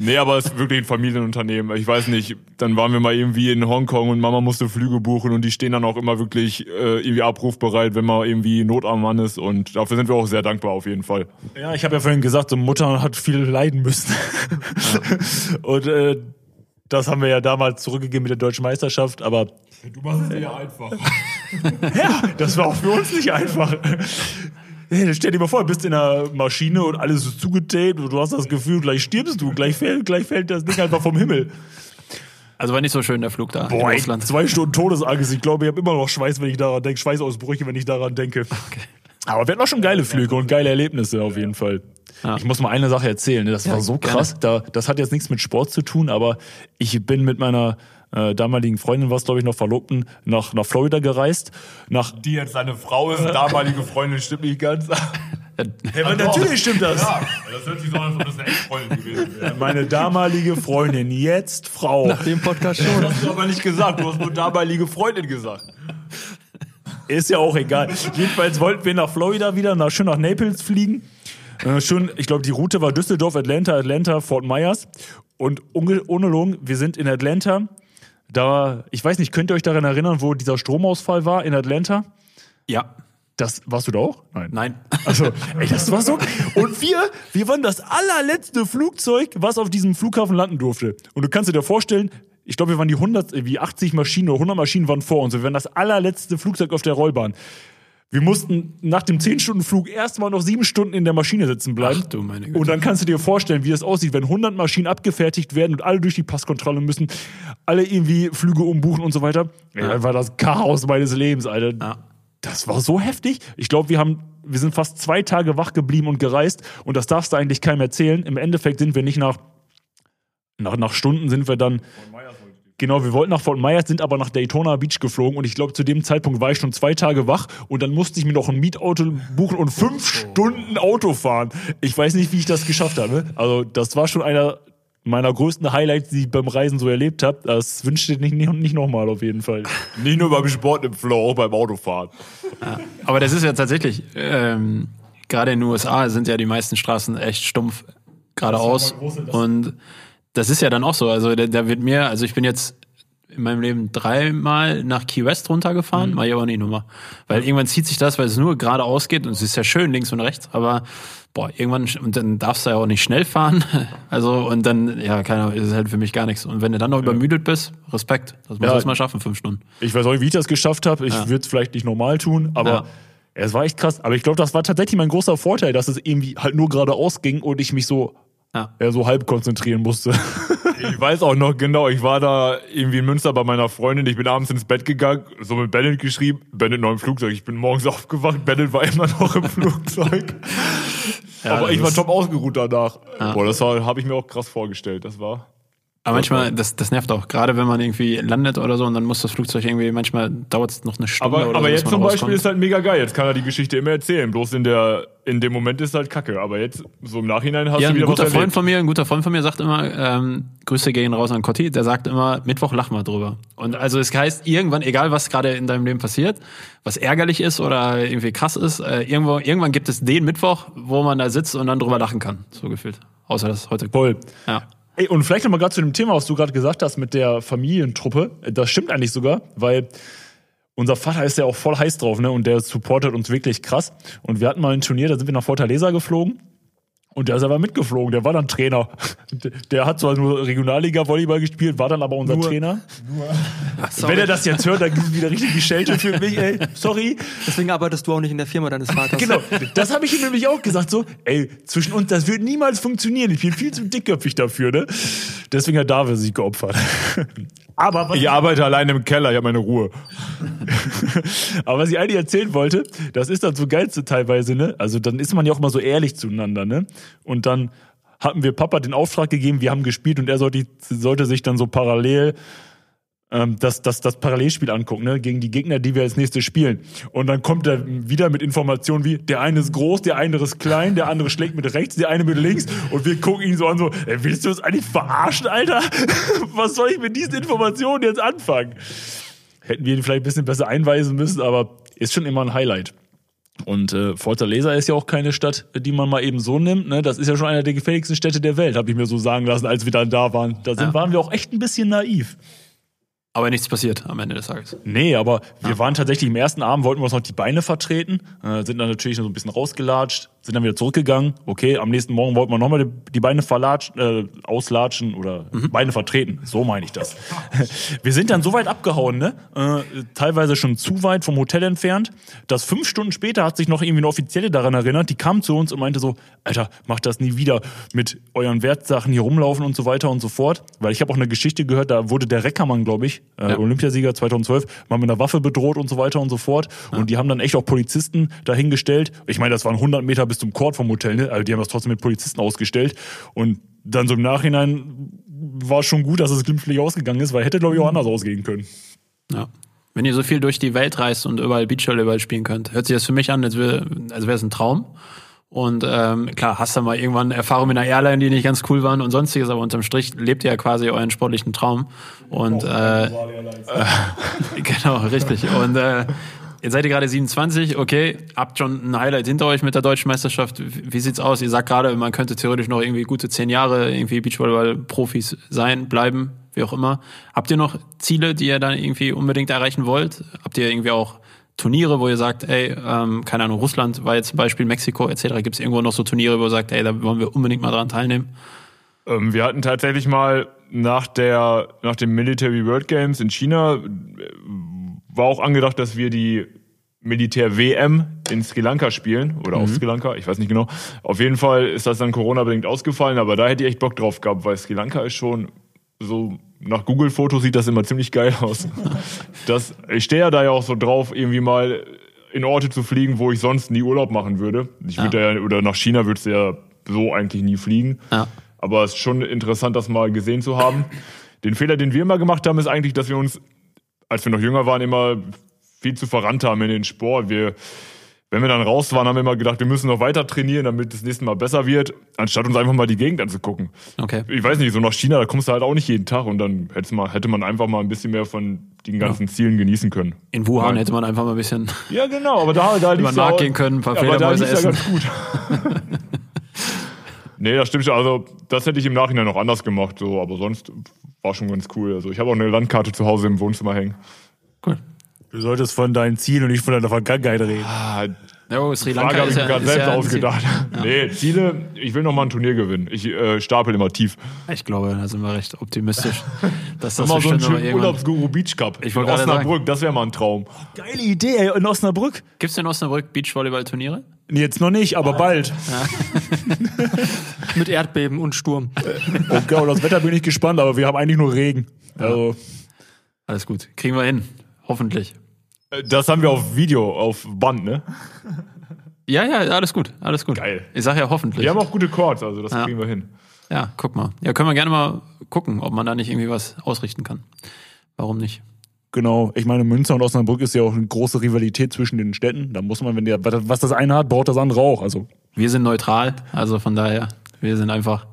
Nee, aber es ist wirklich ein Familienunternehmen. Ich weiß nicht, dann waren wir mal irgendwie in Hongkong und Mama musste Flüge buchen und die stehen dann auch immer wirklich äh, irgendwie abrufbereit, wenn man irgendwie Not am Mann ist und dafür sind wir auch sehr dankbar auf jeden Fall. Ja, ich habe ja vorhin gesagt, so Mutter hat viel leiden müssen. <laughs> Und äh, das haben wir ja damals zurückgegeben mit der deutschen Meisterschaft, aber Du machst es dir ja einfach. <laughs> ja, das war auch für uns nicht einfach. Stell dir mal vor, du bist in einer Maschine und alles ist zugetaped und du hast das Gefühl, gleich stirbst du, gleich fällt, gleich fällt das Ding einfach vom Himmel. Also war nicht so schön der Flug da Boah, in Russland. zwei Stunden Todesangst. Ich glaube, ich habe immer noch Schweiß, wenn ich daran denke, Schweißausbrüche, wenn ich daran denke. Aber wir hatten auch schon geile Flüge und geile Erlebnisse auf jeden Fall. Ja. Ich muss mal eine Sache erzählen. ne? Das Ja, war so krass. Da, das hat jetzt nichts mit Sport zu tun, aber ich bin mit meiner äh, damaligen Freundin, was glaube ich noch Verlobten, nach, nach Florida gereist. Nach Die jetzt seine Frau ist, <laughs> damalige Freundin, stimmt nicht ganz. hey, aber natürlich stimmt das. Ja, das hört sich so an, als ob das eine Ex-Freundin gewesen wäre. Meine damalige Freundin, jetzt Frau. Nach dem Podcast schon. Das hast du aber nicht gesagt, du hast nur damalige Freundin gesagt. Ist ja auch egal. Jedenfalls wollten wir nach Florida wieder, nach, schön nach Naples fliegen. Äh, schön, ich glaube, die Route war Düsseldorf, Atlanta, Atlanta, Fort Myers. Und ohne Lung, wir sind in Atlanta. Da, ich weiß nicht, könnt ihr euch daran erinnern, wo dieser Stromausfall war in Atlanta? Ja. Das warst du da auch? Nein. Nein. Also, ey, das war so. Und wir, wir waren das allerletzte Flugzeug, was auf diesem Flughafen landen durfte. Und du kannst dir da vorstellen, ich glaube, wir waren die 100, äh, wie 80 Maschinen oder 100 Maschinen waren vor uns. Wir waren das allerletzte Flugzeug auf der Rollbahn. Wir mussten nach dem 10-Stunden-Flug erstmal noch sieben Stunden in der Maschine sitzen bleiben. Ach du meine Güte. Und dann kannst du dir vorstellen, wie das aussieht, wenn 100 Maschinen abgefertigt werden und alle durch die Passkontrolle müssen, alle irgendwie Flüge umbuchen und so weiter. Ja. Das war das Chaos meines Lebens, Alter. Ja. Das war so heftig. Ich glaube, wir haben, wir sind fast zwei Tage wach geblieben und gereist und das darfst du eigentlich keinem erzählen. Im Endeffekt sind wir nicht nach, nach, nach Stunden sind wir dann. Genau, wir wollten nach Fort Myers, sind aber nach Daytona Beach geflogen und ich glaube, zu dem Zeitpunkt war ich schon zwei Tage wach und dann musste ich mir noch ein Mietauto buchen und fünf Stunden Auto fahren. Ich weiß nicht, wie ich das geschafft habe. Also, das war schon einer meiner größten Highlights, die ich beim Reisen so erlebt habe. Das wünschte ich nicht, nicht, nicht nochmal auf jeden Fall. Nicht nur beim Sport im Flow, auch beim Autofahren. Aber das ist ja tatsächlich, ähm, gerade in den USA sind ja die meisten Straßen echt stumpf geradeaus. Und das ist ja dann auch so. Also da, da wird mir, also ich bin jetzt in meinem Leben dreimal nach Key West runtergefahren, mach ich aber nicht nochmal. Weil irgendwann zieht sich das, weil es nur geradeaus geht und es ist ja schön links und rechts, aber boah, irgendwann, und dann darfst du ja auch nicht schnell fahren. <laughs> Also, und dann, ja, keine Ahnung, ist es halt für mich gar nichts. Und wenn du dann noch übermüdet bist, Respekt. Das muss Ja. mal schaffen, fünf Stunden. Ich weiß auch nicht, wie ich das geschafft habe. Ich Ja. würde es vielleicht nicht normal tun, aber Ja. es war echt krass. Aber ich glaube, das war tatsächlich mein großer Vorteil, dass es irgendwie halt nur geradeaus ging und ich mich so, Ja. ja, so halb konzentrieren musste. <laughs> Ich weiß auch noch genau, ich war da irgendwie in Münster bei meiner Freundin, ich bin abends ins Bett gegangen, so mit Bennett geschrieben, Bennett noch im Flugzeug. Ich bin morgens <laughs> aufgewacht, Bennett war immer noch im Flugzeug. <laughs> Aber das ich war top ausgeruht danach. Boah, das habe ich mir auch krass vorgestellt. Das war. Aber manchmal, das, das nervt auch. Gerade wenn man irgendwie landet oder so und dann muss das Flugzeug irgendwie, manchmal dauert es noch eine Stunde Aber, oder aber so, bis jetzt zum Beispiel rauskommt. ist halt mega geil. Jetzt kann er die Geschichte immer erzählen. Bloß in der in dem Moment ist halt Kacke. Aber jetzt so im Nachhinein hast ja, du ein wieder guter was Freund erlebt. von mir, ein guter Freund von mir sagt immer, ähm, Grüße gehen raus an Cotti, der sagt immer, Mittwoch lach mal drüber. Und also es heißt, irgendwann, egal was gerade in deinem Leben passiert, was ärgerlich ist oder irgendwie krass ist, äh, irgendwo, irgendwann gibt es den Mittwoch, wo man da sitzt und dann drüber lachen kann, so gefühlt. Außer das heute. Voll. Ja. Ey, und vielleicht nochmal gerade zu dem Thema, was du gerade gesagt hast mit der Familientruppe. Das stimmt eigentlich sogar, weil unser Vater ist ja auch voll heiß drauf, ne? Und der supportet uns wirklich krass. Und wir hatten mal ein Turnier, da sind wir nach Fortaleza geflogen. Und der ist aber mitgeflogen, der war dann Trainer. Der hat zwar nur Regionalliga-Volleyball gespielt, war dann aber unser Trainer. Wenn er das jetzt hört, dann gibt es wieder richtig die Schelte für mich, ey. Sorry. Deswegen arbeitest du auch nicht in der Firma deines Vaters. Genau, das habe ich ihm nämlich auch gesagt, so, ey, zwischen uns, das wird niemals funktionieren. Ich bin viel zu dickköpfig dafür, ne? Deswegen hat David sich geopfert. Aber was, Ich arbeite allein im Keller, ich habe meine Ruhe. aber was ich eigentlich erzählen wollte, das ist dann so geilste teilweise, ne? Also dann ist man ja auch immer so ehrlich zueinander, ne? Und dann hatten wir Papa den Auftrag gegeben, wir haben gespielt und er sollte, sollte sich dann so parallel ähm, das, das, das Parallelspiel angucken, ne? gegen die Gegner, die wir als nächstes spielen. Und dann kommt er wieder mit Informationen wie, der eine ist groß, der andere ist klein, der andere schlägt mit rechts, der eine mit links und wir gucken ihn so an, so, ey, willst du uns eigentlich verarschen, Alter? <laughs> Was soll ich mit diesen Informationen jetzt anfangen? Hätten wir ihn vielleicht ein bisschen besser einweisen müssen, aber ist schon immer ein Highlight. Und äh, Fortaleza ist ja auch keine Stadt, die man mal eben so nimmt. Ne? Das ist ja schon einer der gefährlichsten Städte der Welt, habe ich mir so sagen lassen, als wir dann da waren. Da sind, Ja. waren wir auch echt ein bisschen naiv. Aber nichts passiert am Ende des Tages. Nee, aber wir waren tatsächlich im ersten Abend, wollten wir uns noch die Beine vertreten, äh, sind dann natürlich so ein bisschen rausgelatscht, sind dann wieder zurückgegangen. Okay, am nächsten Morgen wollten wir nochmal die, Beine verlatschen, äh, auslatschen oder Beine vertreten. So meine ich das. <laughs> wir sind dann so weit abgehauen, ne? Äh, teilweise schon zu weit vom Hotel entfernt, dass fünf Stunden später hat sich noch irgendwie eine Offizielle daran erinnert, die kam zu uns und meinte so, Alter, macht das nie wieder mit euren Wertsachen hier rumlaufen und so weiter und so fort. Weil ich habe auch eine Geschichte gehört, da wurde der Reckermann, glaube ich, äh, Ja. Olympiasieger 2012, mal mit einer Waffe bedroht und so weiter und so fort. Und die haben dann echt auch Polizisten dahingestellt. Ich meine, das waren 100 Meter bis zum Court vom Hotel, ne? Also die haben das trotzdem mit Polizisten ausgestellt. Und dann so im Nachhinein war schon gut, dass es glimpflich ausgegangen ist, weil hätte, glaube ich, auch anders ausgehen können. Ja. Wenn ihr so viel durch die Welt reist und überall Beachvolleyball spielen könnt, hört sich das für mich an, als wäre als es ein Traum. Und ähm, klar, hast du mal irgendwann Erfahrungen mit einer Airline, die nicht ganz cool waren und sonstiges, aber unterm Strich lebt ihr ja quasi euren sportlichen Traum. Und äh, <laughs> genau, richtig. Und äh, jetzt seid ihr gerade 27, okay, habt schon ein Highlight hinter euch mit der deutschen Meisterschaft. Wie sieht's aus? Ihr sagt gerade, man könnte theoretisch noch irgendwie gute zehn Jahre irgendwie Beachvolleyball-Profis sein, bleiben, wie auch immer. Habt ihr noch Ziele, die ihr dann irgendwie unbedingt erreichen wollt? Habt ihr irgendwie auch Turniere, wo ihr sagt, ey, ähm, keine Ahnung, Russland war jetzt zum Beispiel, Mexiko etc. Gibt es irgendwo noch so Turniere, wo ihr sagt, ey, da wollen wir unbedingt mal dran teilnehmen? Ähm, wir hatten tatsächlich mal nach der nach dem Military World Games in China war auch angedacht, dass wir die Militär WM in Sri Lanka spielen oder auf Sri Lanka, ich weiß nicht genau. Auf jeden Fall ist das dann Corona bedingt ausgefallen, aber da hätte ich echt Bock drauf gehabt, weil Sri Lanka ist schon so nach Google Fotos sieht das immer ziemlich geil aus. <laughs> Das ich stehe ja da ja auch so drauf irgendwie mal in Orte zu fliegen, wo ich sonst nie Urlaub machen würde. Ich würde ja. oder nach China würdest du ja so eigentlich nie fliegen. Ja. Aber es ist schon interessant, das mal gesehen zu haben. Den Fehler, den wir immer gemacht haben, ist eigentlich, dass wir uns, als wir noch jünger waren, immer viel zu verrannt haben in den Sport. Wir, wenn wir dann raus waren, haben wir immer gedacht, wir müssen noch weiter trainieren, damit das nächste Mal besser wird, anstatt uns einfach mal die Gegend anzugucken. Okay. Ich weiß nicht, so nach China, da kommst du halt auch nicht jeden Tag und dann hätte man, hätte man einfach mal ein bisschen mehr von den ganzen Zielen genießen können. In Wuhan Ja. hätte man einfach mal ein bisschen Ja, genau, aber da, da über lief's den Markt ja- gehen können, ein paar da Fledermäuse essen. ja ganz gut. <laughs> nee, das stimmt schon. Also, das hätte ich im Nachhinein noch anders gemacht, so, aber sonst war schon ganz cool. Also, ich habe auch eine Landkarte zu Hause im Wohnzimmer hängen. Cool. Du solltest von deinen Zielen und nicht von deiner Vergangenheit reden. Ah, Ja, Sri Frage Lanka habe ist ich ja, mir gerade selbst ja ein ausgedacht. <laughs> Nee, Ziele, ich will noch mal ein Turnier gewinnen. Ich äh, stapel immer tief. Ich glaube, da sind wir recht optimistisch. <laughs> Dass das Nochmal so einen noch schönen. Urlaubsguru Beach Cup. Ich in Osnabrück, das wäre mal ein Traum. Geile Idee, ey, in Osnabrück. Gibt es in Osnabrück Beachvolleyball-Turniere? Nee, Jetzt noch nicht, aber bald. <laughs> Mit Erdbeben und Sturm. Okay, und das Wetter bin ich gespannt, aber wir haben eigentlich nur Regen. Also, Alles gut. Kriegen wir hin. Hoffentlich. Das haben wir auf Video, auf Band, ne? Ja, ja, alles gut. Alles gut. Geil. Ich sage ja hoffentlich. Wir haben auch gute Chords, also das Ja. kriegen wir hin. Ja, guck mal. Ja, können wir gerne mal gucken, ob man da nicht irgendwie was ausrichten kann. Warum nicht? genau. Ich meine, Münster und Osnabrück ist ja auch eine große Rivalität zwischen den Städten. Da muss man, wenn der, was das eine hat, baut das andere auch. Also, Wir sind neutral, also von daher, wir sind einfach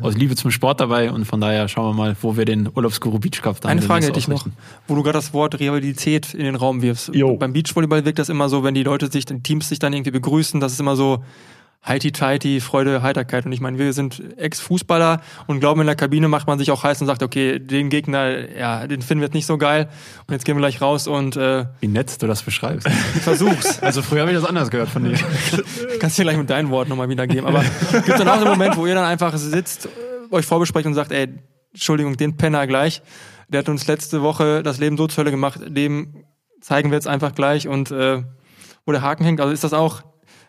aus Liebe zum Sport dabei und von daher schauen wir mal, wo wir den Urlaubsguru Beach Cup dann Eine Frage hätte ich noch, wo du gerade das Wort Rivalität in den Raum wirfst. Jo. Beim Beachvolleyball wirkt das immer so, wenn die Leute sich, die Teams sich dann irgendwie begrüßen, das ist immer so heiti-teiti, Freude, Heiterkeit. Und ich meine, wir sind Ex-Fußballer und glauben, in der Kabine macht man sich auch heiß und sagt, okay, den Gegner, ja, den finden wir jetzt nicht so geil. Und jetzt gehen wir gleich raus und äh, Wie nett du das beschreibst. versuch's. Also früher habe ich das anders gehört von dir. <laughs> Kannst du dir gleich mit deinen Worten nochmal wiedergeben. Aber gibt dann auch einen Moment, wo ihr dann einfach sitzt, euch vorbesprecht und sagt, ey, Entschuldigung, den Penner gleich. Der hat uns letzte Woche das Leben so zur Hölle gemacht. Dem zeigen wir jetzt einfach gleich und äh, wo der Haken hängt. Also ist das auch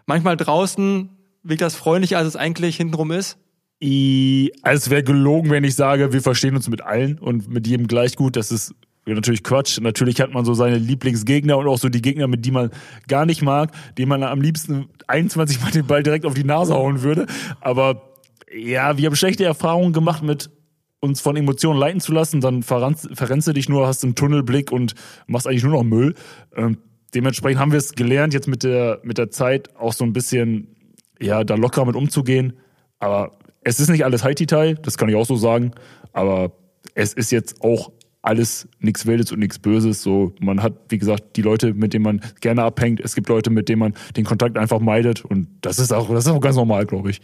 manchmal draußen, wirkt das freundlicher, als es eigentlich hintenrum ist? I, also es wäre gelogen, wenn ich sage, wir verstehen uns mit allen und mit jedem gleich gut. Das ist natürlich Quatsch. Natürlich hat man so seine Lieblingsgegner und auch so die Gegner, mit die man gar nicht mag, denen man am liebsten 21 Mal den Ball direkt auf die Nase hauen würde. Aber ja, wir haben schlechte Erfahrungen gemacht mit uns von Emotionen leiten zu lassen, dann verrennst du dich nur, hast einen Tunnelblick und machst eigentlich nur noch Müll. Ähm, dementsprechend haben wir es gelernt, jetzt mit der, mit der Zeit auch so ein bisschen, ja, da locker mit umzugehen. Aber es ist nicht alles Haiti-Tai, das kann ich auch so sagen. Aber es ist jetzt auch alles nichts Wildes und nichts Böses. So, man hat, wie gesagt, die Leute, mit denen man gerne abhängt. Es gibt Leute, mit denen man den Kontakt einfach meidet. Und das ist auch, das ist auch ganz normal, glaube ich.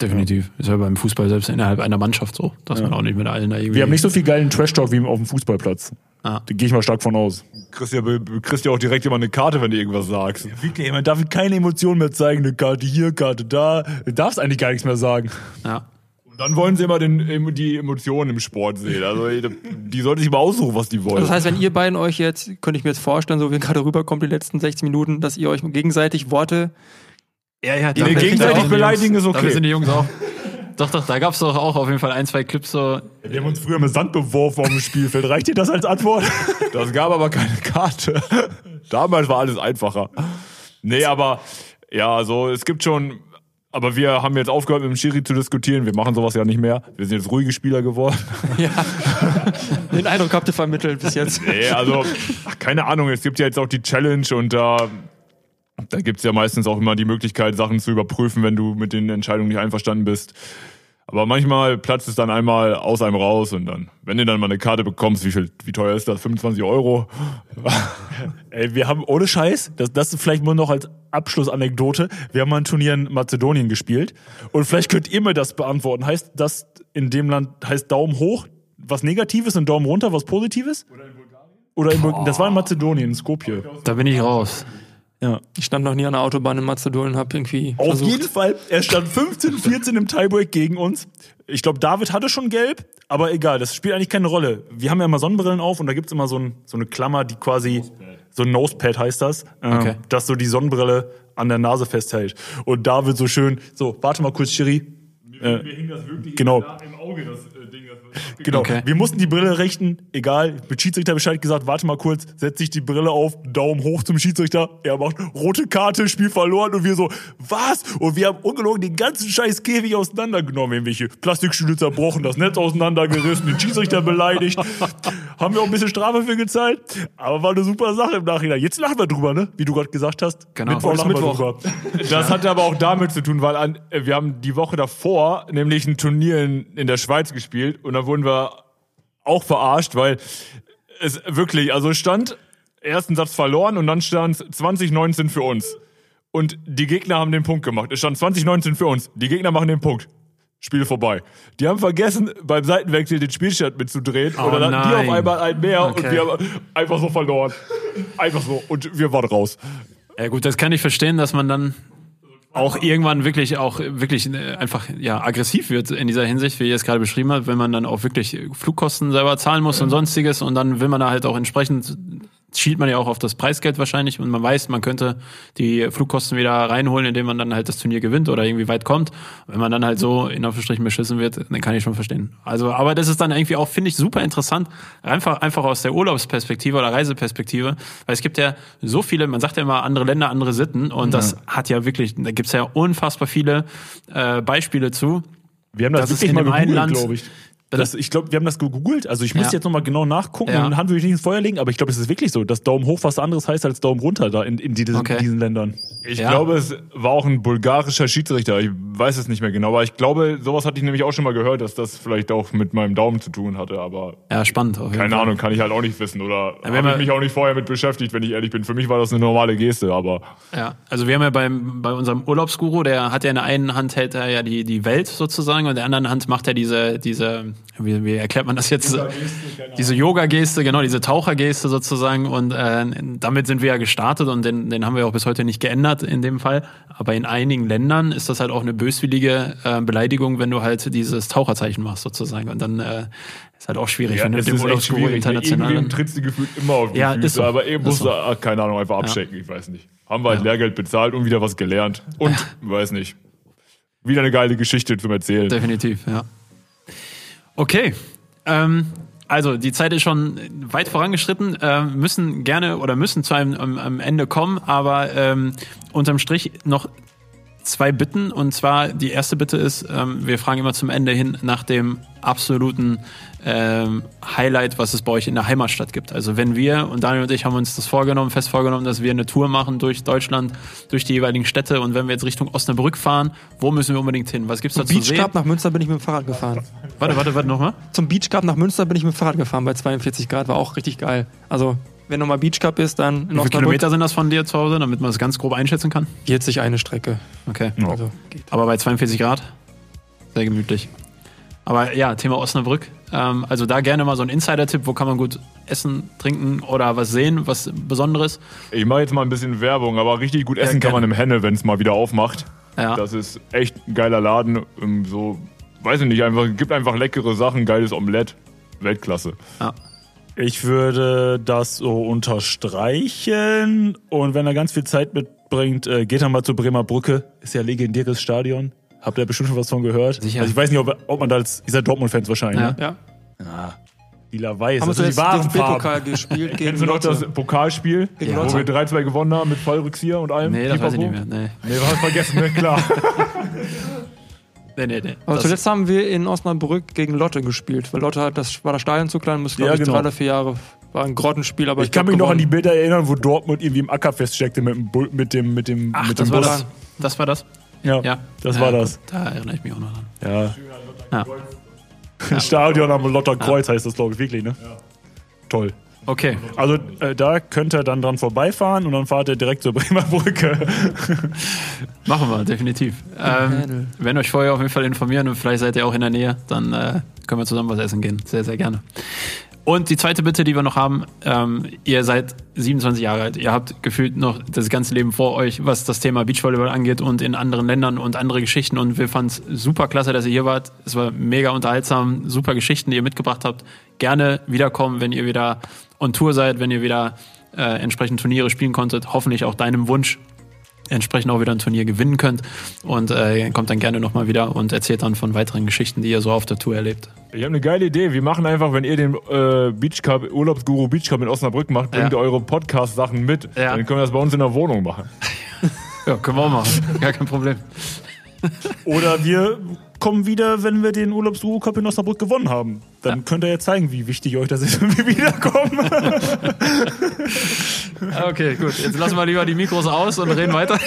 Definitiv. Ist ja beim Fußball selbst innerhalb einer Mannschaft so, dass man auch nicht mit allen da irgendwie. Wir haben nicht so viel geilen Trash-Talk wie auf dem Fußballplatz. Ah. Da gehe ich mal stark von aus. Kriegst ja, kriegst ja auch direkt immer eine Karte, wenn du irgendwas sagst. Wirklich, man darf keine Emotionen mehr zeigen. Eine Karte hier, Karte da. Du darfst eigentlich gar nichts mehr sagen. Ja. Und dann wollen sie immer den, die Emotionen im Sport sehen. Also die sollten sich mal aussuchen, was die wollen. Das heißt, wenn ihr beiden euch jetzt, könnte ich mir jetzt vorstellen, so wie gerade rüberkommt die letzten 60 Minuten, dass ihr euch gegenseitig Worte Ja, ja, Nee, gegenseitig beleidigen ist okay. Dafür sind die Jungs auch. Doch, doch, da gab's doch auch auf jeden Fall ein, zwei Clips so. Wir haben uns früher mit Sand beworfen auf dem Spielfeld. Reicht dir das als Antwort? <laughs> Das gab aber keine Karte. Damals war alles einfacher. Nee, aber ja, also es gibt schon. Aber wir haben jetzt aufgehört, mit dem Schiri zu diskutieren. Wir machen sowas ja nicht mehr. Wir sind jetzt ruhige Spieler geworden. <laughs> den Eindruck habt ihr vermittelt bis jetzt. Nee, also, ach, keine Ahnung. Es gibt ja jetzt auch die Challenge und da, da gibt's ja meistens auch immer die Möglichkeit, Sachen zu überprüfen, wenn du mit den Entscheidungen nicht einverstanden bist. Aber manchmal platzt es dann einmal aus einem raus und dann, wenn du dann mal eine Karte bekommst, wie viel, wie teuer ist das? 25 Euro? <laughs> Ey, wir haben ohne Scheiß, das, das ist vielleicht nur noch als Abschlussanekdote, wir haben mal ein Turnier in Mazedonien gespielt und vielleicht könnt ihr mir das beantworten. Heißt das in dem Land, heißt Daumen hoch was Negatives und Daumen runter was Positives? Oder in Bulgarien? Oder in, Bul- das war in Mazedonien, in Skopje. Da bin ich raus. Ja. Ich stand noch nie an der Autobahn in Mazedonien, hab irgendwie Auf versucht. jeden Fall, er stand 15, 14 im Tiebreak gegen uns. Ich glaube, David hatte schon gelb, aber egal, das spielt eigentlich keine Rolle. Wir haben ja immer Sonnenbrillen auf und da gibt's immer so, ein, so eine Klammer, die quasi, so ein Nosepad heißt das, äh, Okay. das so die Sonnenbrille an der Nase festhält. Und David so schön, so, warte mal kurz, Schiri. Äh, hing das wirklich genau. Auge, das Ding. Genau. Okay. Wir mussten die Brille richten, egal. Mit Schiedsrichter Bescheid gesagt, warte mal kurz, setzt sich die Brille auf, Daumen hoch zum Schiedsrichter. Er macht rote Karte, Spiel verloren und wir so, was? Und wir haben ungelogen den ganzen scheiß Käfig auseinandergenommen, irgendwelche Plastikstühle zerbrochen, das Netz auseinandergerissen, den Schiedsrichter beleidigt. <laughs> haben wir auch ein bisschen Strafe für gezahlt, aber war eine super Sache im Nachhinein. Jetzt lachen wir drüber, ne? Wie du gerade gesagt hast. Genau. Mittwoch lachen Mittwoch. wir drüber. Das hatte aber auch damit zu tun, weil an, äh, wir haben die Woche davor nämlich ein Turnier in, in der Schweiz gespielt und da wurden wir auch verarscht, weil es wirklich, also es stand ersten Satz verloren und dann stand 2019 für uns. Und die Gegner haben den Punkt gemacht. Es stand 2019 für uns. Die Gegner machen den Punkt. Spiel vorbei. Die haben vergessen, beim Seitenwechsel den Spielstand mitzudrehen. Oh und dann hatten die nein. auf einmal ein mehr und Okay. wir haben einfach so verloren. Einfach so. Und wir waren raus. Ja gut, das kann ich verstehen, dass man dann auch irgendwann wirklich auch wirklich äh, einfach ja aggressiv wird in dieser Hinsicht, wie ihr es gerade beschrieben habt, wenn man dann auch wirklich Flugkosten selber zahlen muss und sonstiges und dann will man da halt auch entsprechend schielt man ja auch auf das Preisgeld wahrscheinlich und man weiß, man könnte die Flugkosten wieder reinholen, indem man dann halt das Turnier gewinnt oder irgendwie weit kommt. Wenn man dann halt so in Anführungsstrichen beschissen wird, dann kann ich schon verstehen. Also, aber das ist dann irgendwie auch, finde ich, super interessant, einfach, einfach aus der Urlaubsperspektive oder Reiseperspektive, weil es gibt ja so viele, man sagt ja immer andere Länder, andere Sitten und das hat ja wirklich, da gibt's ja unfassbar viele äh, Beispiele zu. Wir haben das, Das ist wirklich in mal dem einen gegoogelt, Land- glaube ich. Bitte? Das, ich glaube, wir haben das gegoogelt. Also ich müsste Ja. jetzt nochmal genau nachgucken Ja. und Hand würde ich nicht ins Feuer legen, aber ich glaube, es ist wirklich so, dass Daumen hoch was anderes heißt als Daumen runter da in, in diesen, Okay. diesen Ländern. Ich Ja. glaube, es war auch ein bulgarischer Schiedsrichter. Ich weiß es nicht mehr genau, aber ich glaube, sowas hatte ich nämlich auch schon mal gehört, dass das vielleicht auch mit meinem Daumen zu tun hatte. Aber Ja, spannend. Auf jeden keine Fall. Ahnung, kann ich halt auch nicht wissen oder wenn habe man- ich mich auch nicht vorher mit beschäftigt, wenn ich ehrlich bin. Für mich war das eine normale Geste, aber Ja, also wir haben ja beim, bei unserem Urlaubsguru, der hat ja in der einen Hand hält er ja die, die Welt sozusagen und in der anderen Hand macht er diese, diese, wie, wie erklärt man das jetzt? diese Yoga-Geste, genau, diese Tauchergeste sozusagen und äh, damit sind wir ja gestartet und den, den haben wir auch bis heute nicht geändert in dem Fall. Aber in einigen Ländern ist das halt auch eine böswillige äh, Beleidigung, wenn du halt dieses Taucherzeichen machst sozusagen und dann äh, ist halt auch schwierig, wenn du dem schwierig. international... Irgendwem trittst du gefühlt immer auf die Ja, Füße, so. aber eben musst so. du, ach, keine Ahnung, einfach abchecken, ich weiß nicht. Haben wir halt Lehrgeld bezahlt und wieder was gelernt und, weiß nicht, wieder eine geile Geschichte zum Erzählen. Definitiv, ja. Okay. Ähm, also die Zeit ist schon weit vorangeschritten, ähm, müssen gerne oder müssen zu einem am, am Ende kommen, aber ähm, unterm Strich noch zwei Bitten. Und zwar die erste Bitte ist, ähm, wir fragen immer zum Ende hin nach dem absoluten ähm, Highlight, was es bei euch in der Heimatstadt gibt. Also wenn wir, und Daniel und ich haben uns das vorgenommen, fest vorgenommen, dass wir eine Tour machen durch Deutschland, durch die jeweiligen Städte und wenn wir jetzt Richtung Osnabrück fahren, wo müssen wir unbedingt hin? Was gibt's da Zum zu Beach sehen? Cup nach Münster bin ich mit dem Fahrrad gefahren. Warte, warte, warte nochmal. Zum Beach Cup nach Münster bin ich mit dem Fahrrad gefahren bei 42 Grad, war auch richtig geil. Also, wenn nochmal Beach Cup ist, dann in Wie viele Osnabrück Kilometer sind das von dir zu Hause, damit man es ganz grob einschätzen kann? geht sich eine Strecke. Okay. Also, geht. Aber bei 42 Grad? Sehr gemütlich. Aber ja, Thema Osnabrück. Ähm, also da gerne mal so ein Insider-Tipp, wo kann man gut essen, trinken oder was sehen, was Besonderes. Ich mache jetzt mal ein bisschen Werbung, aber richtig gut essen kann gerne. man im Henne, wenn es mal wieder aufmacht. Ja. Das ist echt ein geiler Laden. ähm, So, weiß ich nicht, einfach, gibt einfach leckere Sachen, geiles Omelett. Weltklasse. ja. Ich würde das so unterstreichen und wenn er ganz viel Zeit mitbringt, äh, geht er mal zur Bremer Brücke. Ist ja ein legendäres Stadion. Habt ihr bestimmt schon was von gehört? Sicher. Also ich weiß nicht, ob, ob man da als, ihr seid Dortmund-Fans wahrscheinlich, Ja. ne? Ja. Lila Weiß, Haben wir das sind die wahren. B-Pokal gespielt <laughs> gegen Kennst du noch das. Pokalspiel, Gegen wo Lotte. wir 3-2 gewonnen haben mit Fallrückzieher und allem? Nee, das weiß ich nicht Pipapo? mehr. Nee, Nee, war vergessen, ne? klar. <laughs> nee, nee. nee. Aber Das- zuletzt haben wir in Osnabrück gegen Lotte gespielt, weil Lotte hat, das war das Stadion zu klein, musste Ja, glaube ich genau. drei oder vier Jahre, war ein Grottenspiel, aber Ich kann glaub, mich noch an die gewonnen. Bilder erinnern, wo Dortmund irgendwie im Acker feststeckte mit dem, Bull- mit dem, mit dem, Ach, mit das dem war Bus. das. Das war das? Ja, Ja. das Ja, war gut, das. Da erinnere ich mich auch noch dran. Ja. Ja. Stadion am Lotterkreuz heißt das, glaube ich, wirklich, ne? Toll. Okay. Also äh, da könnt ihr dann dran vorbeifahren und dann fahrt ihr direkt zur Bremer <laughs> Brücke. Machen wir, definitiv. Ähm, wenn euch vorher auf jeden Fall informieren und vielleicht seid ihr auch in der Nähe, dann äh, können wir zusammen was essen gehen. Sehr, sehr gerne. Und die zweite Bitte, die wir noch haben, ähm, ihr seid 27 Jahre alt, ihr habt gefühlt noch das ganze Leben vor euch, was das Thema Beachvolleyball angeht und in anderen Ländern und andere Geschichten. Und wir fanden es super klasse, dass ihr hier wart. Es war mega unterhaltsam, super Geschichten, die ihr mitgebracht habt. Gerne wiederkommen, wenn ihr wieder on Tour seid, wenn ihr wieder äh, entsprechend Turniere spielen konntet. Hoffentlich auch deinem Wunsch entsprechend auch wieder ein Turnier gewinnen könnt. Und äh, kommt dann gerne nochmal wieder und erzählt dann von weiteren Geschichten, die ihr so auf der Tour erlebt. Ich habe eine geile Idee. Wir machen einfach, wenn ihr den äh, Beach Cup, Urlaubsguru Beach Cup in Osnabrück macht, bringt Ja. ihr eure Podcast-Sachen mit. Ja. Dann können wir das bei uns in der Wohnung machen. <laughs> Ja, können wir auch machen. Gar kein Problem. Oder wir kommen wieder, wenn wir den Urlaubsduo Cup in Osnabrück gewonnen haben. Dann könnt ihr ja zeigen, wie wichtig euch das ist, <laughs> wenn wir wiederkommen. <laughs> Okay, gut. Jetzt lassen wir lieber die Mikros aus und reden weiter.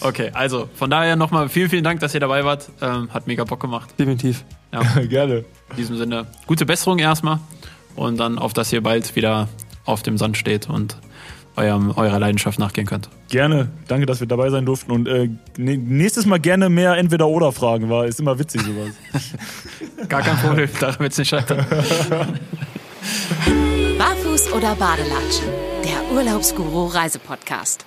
Okay, also von daher nochmal vielen, vielen Dank, dass ihr dabei wart. Ähm, hat mega Bock gemacht. Definitiv. <laughs> Gerne. In diesem Sinne, gute Besserung erstmal und dann auf, dass ihr bald wieder auf dem Sand steht und eurem, eurer Leidenschaft nachgehen könnt. Gerne. Danke, dass wir dabei sein durften. Und äh, ne- nächstes Mal gerne mehr Entweder-Oder-Fragen, war ist immer witzig sowas. <laughs> Gar kein Problem, <laughs> daran wird es nicht scheitern. Barfuß oder Badelatschen? Der Urlaubsguru Reisepodcast.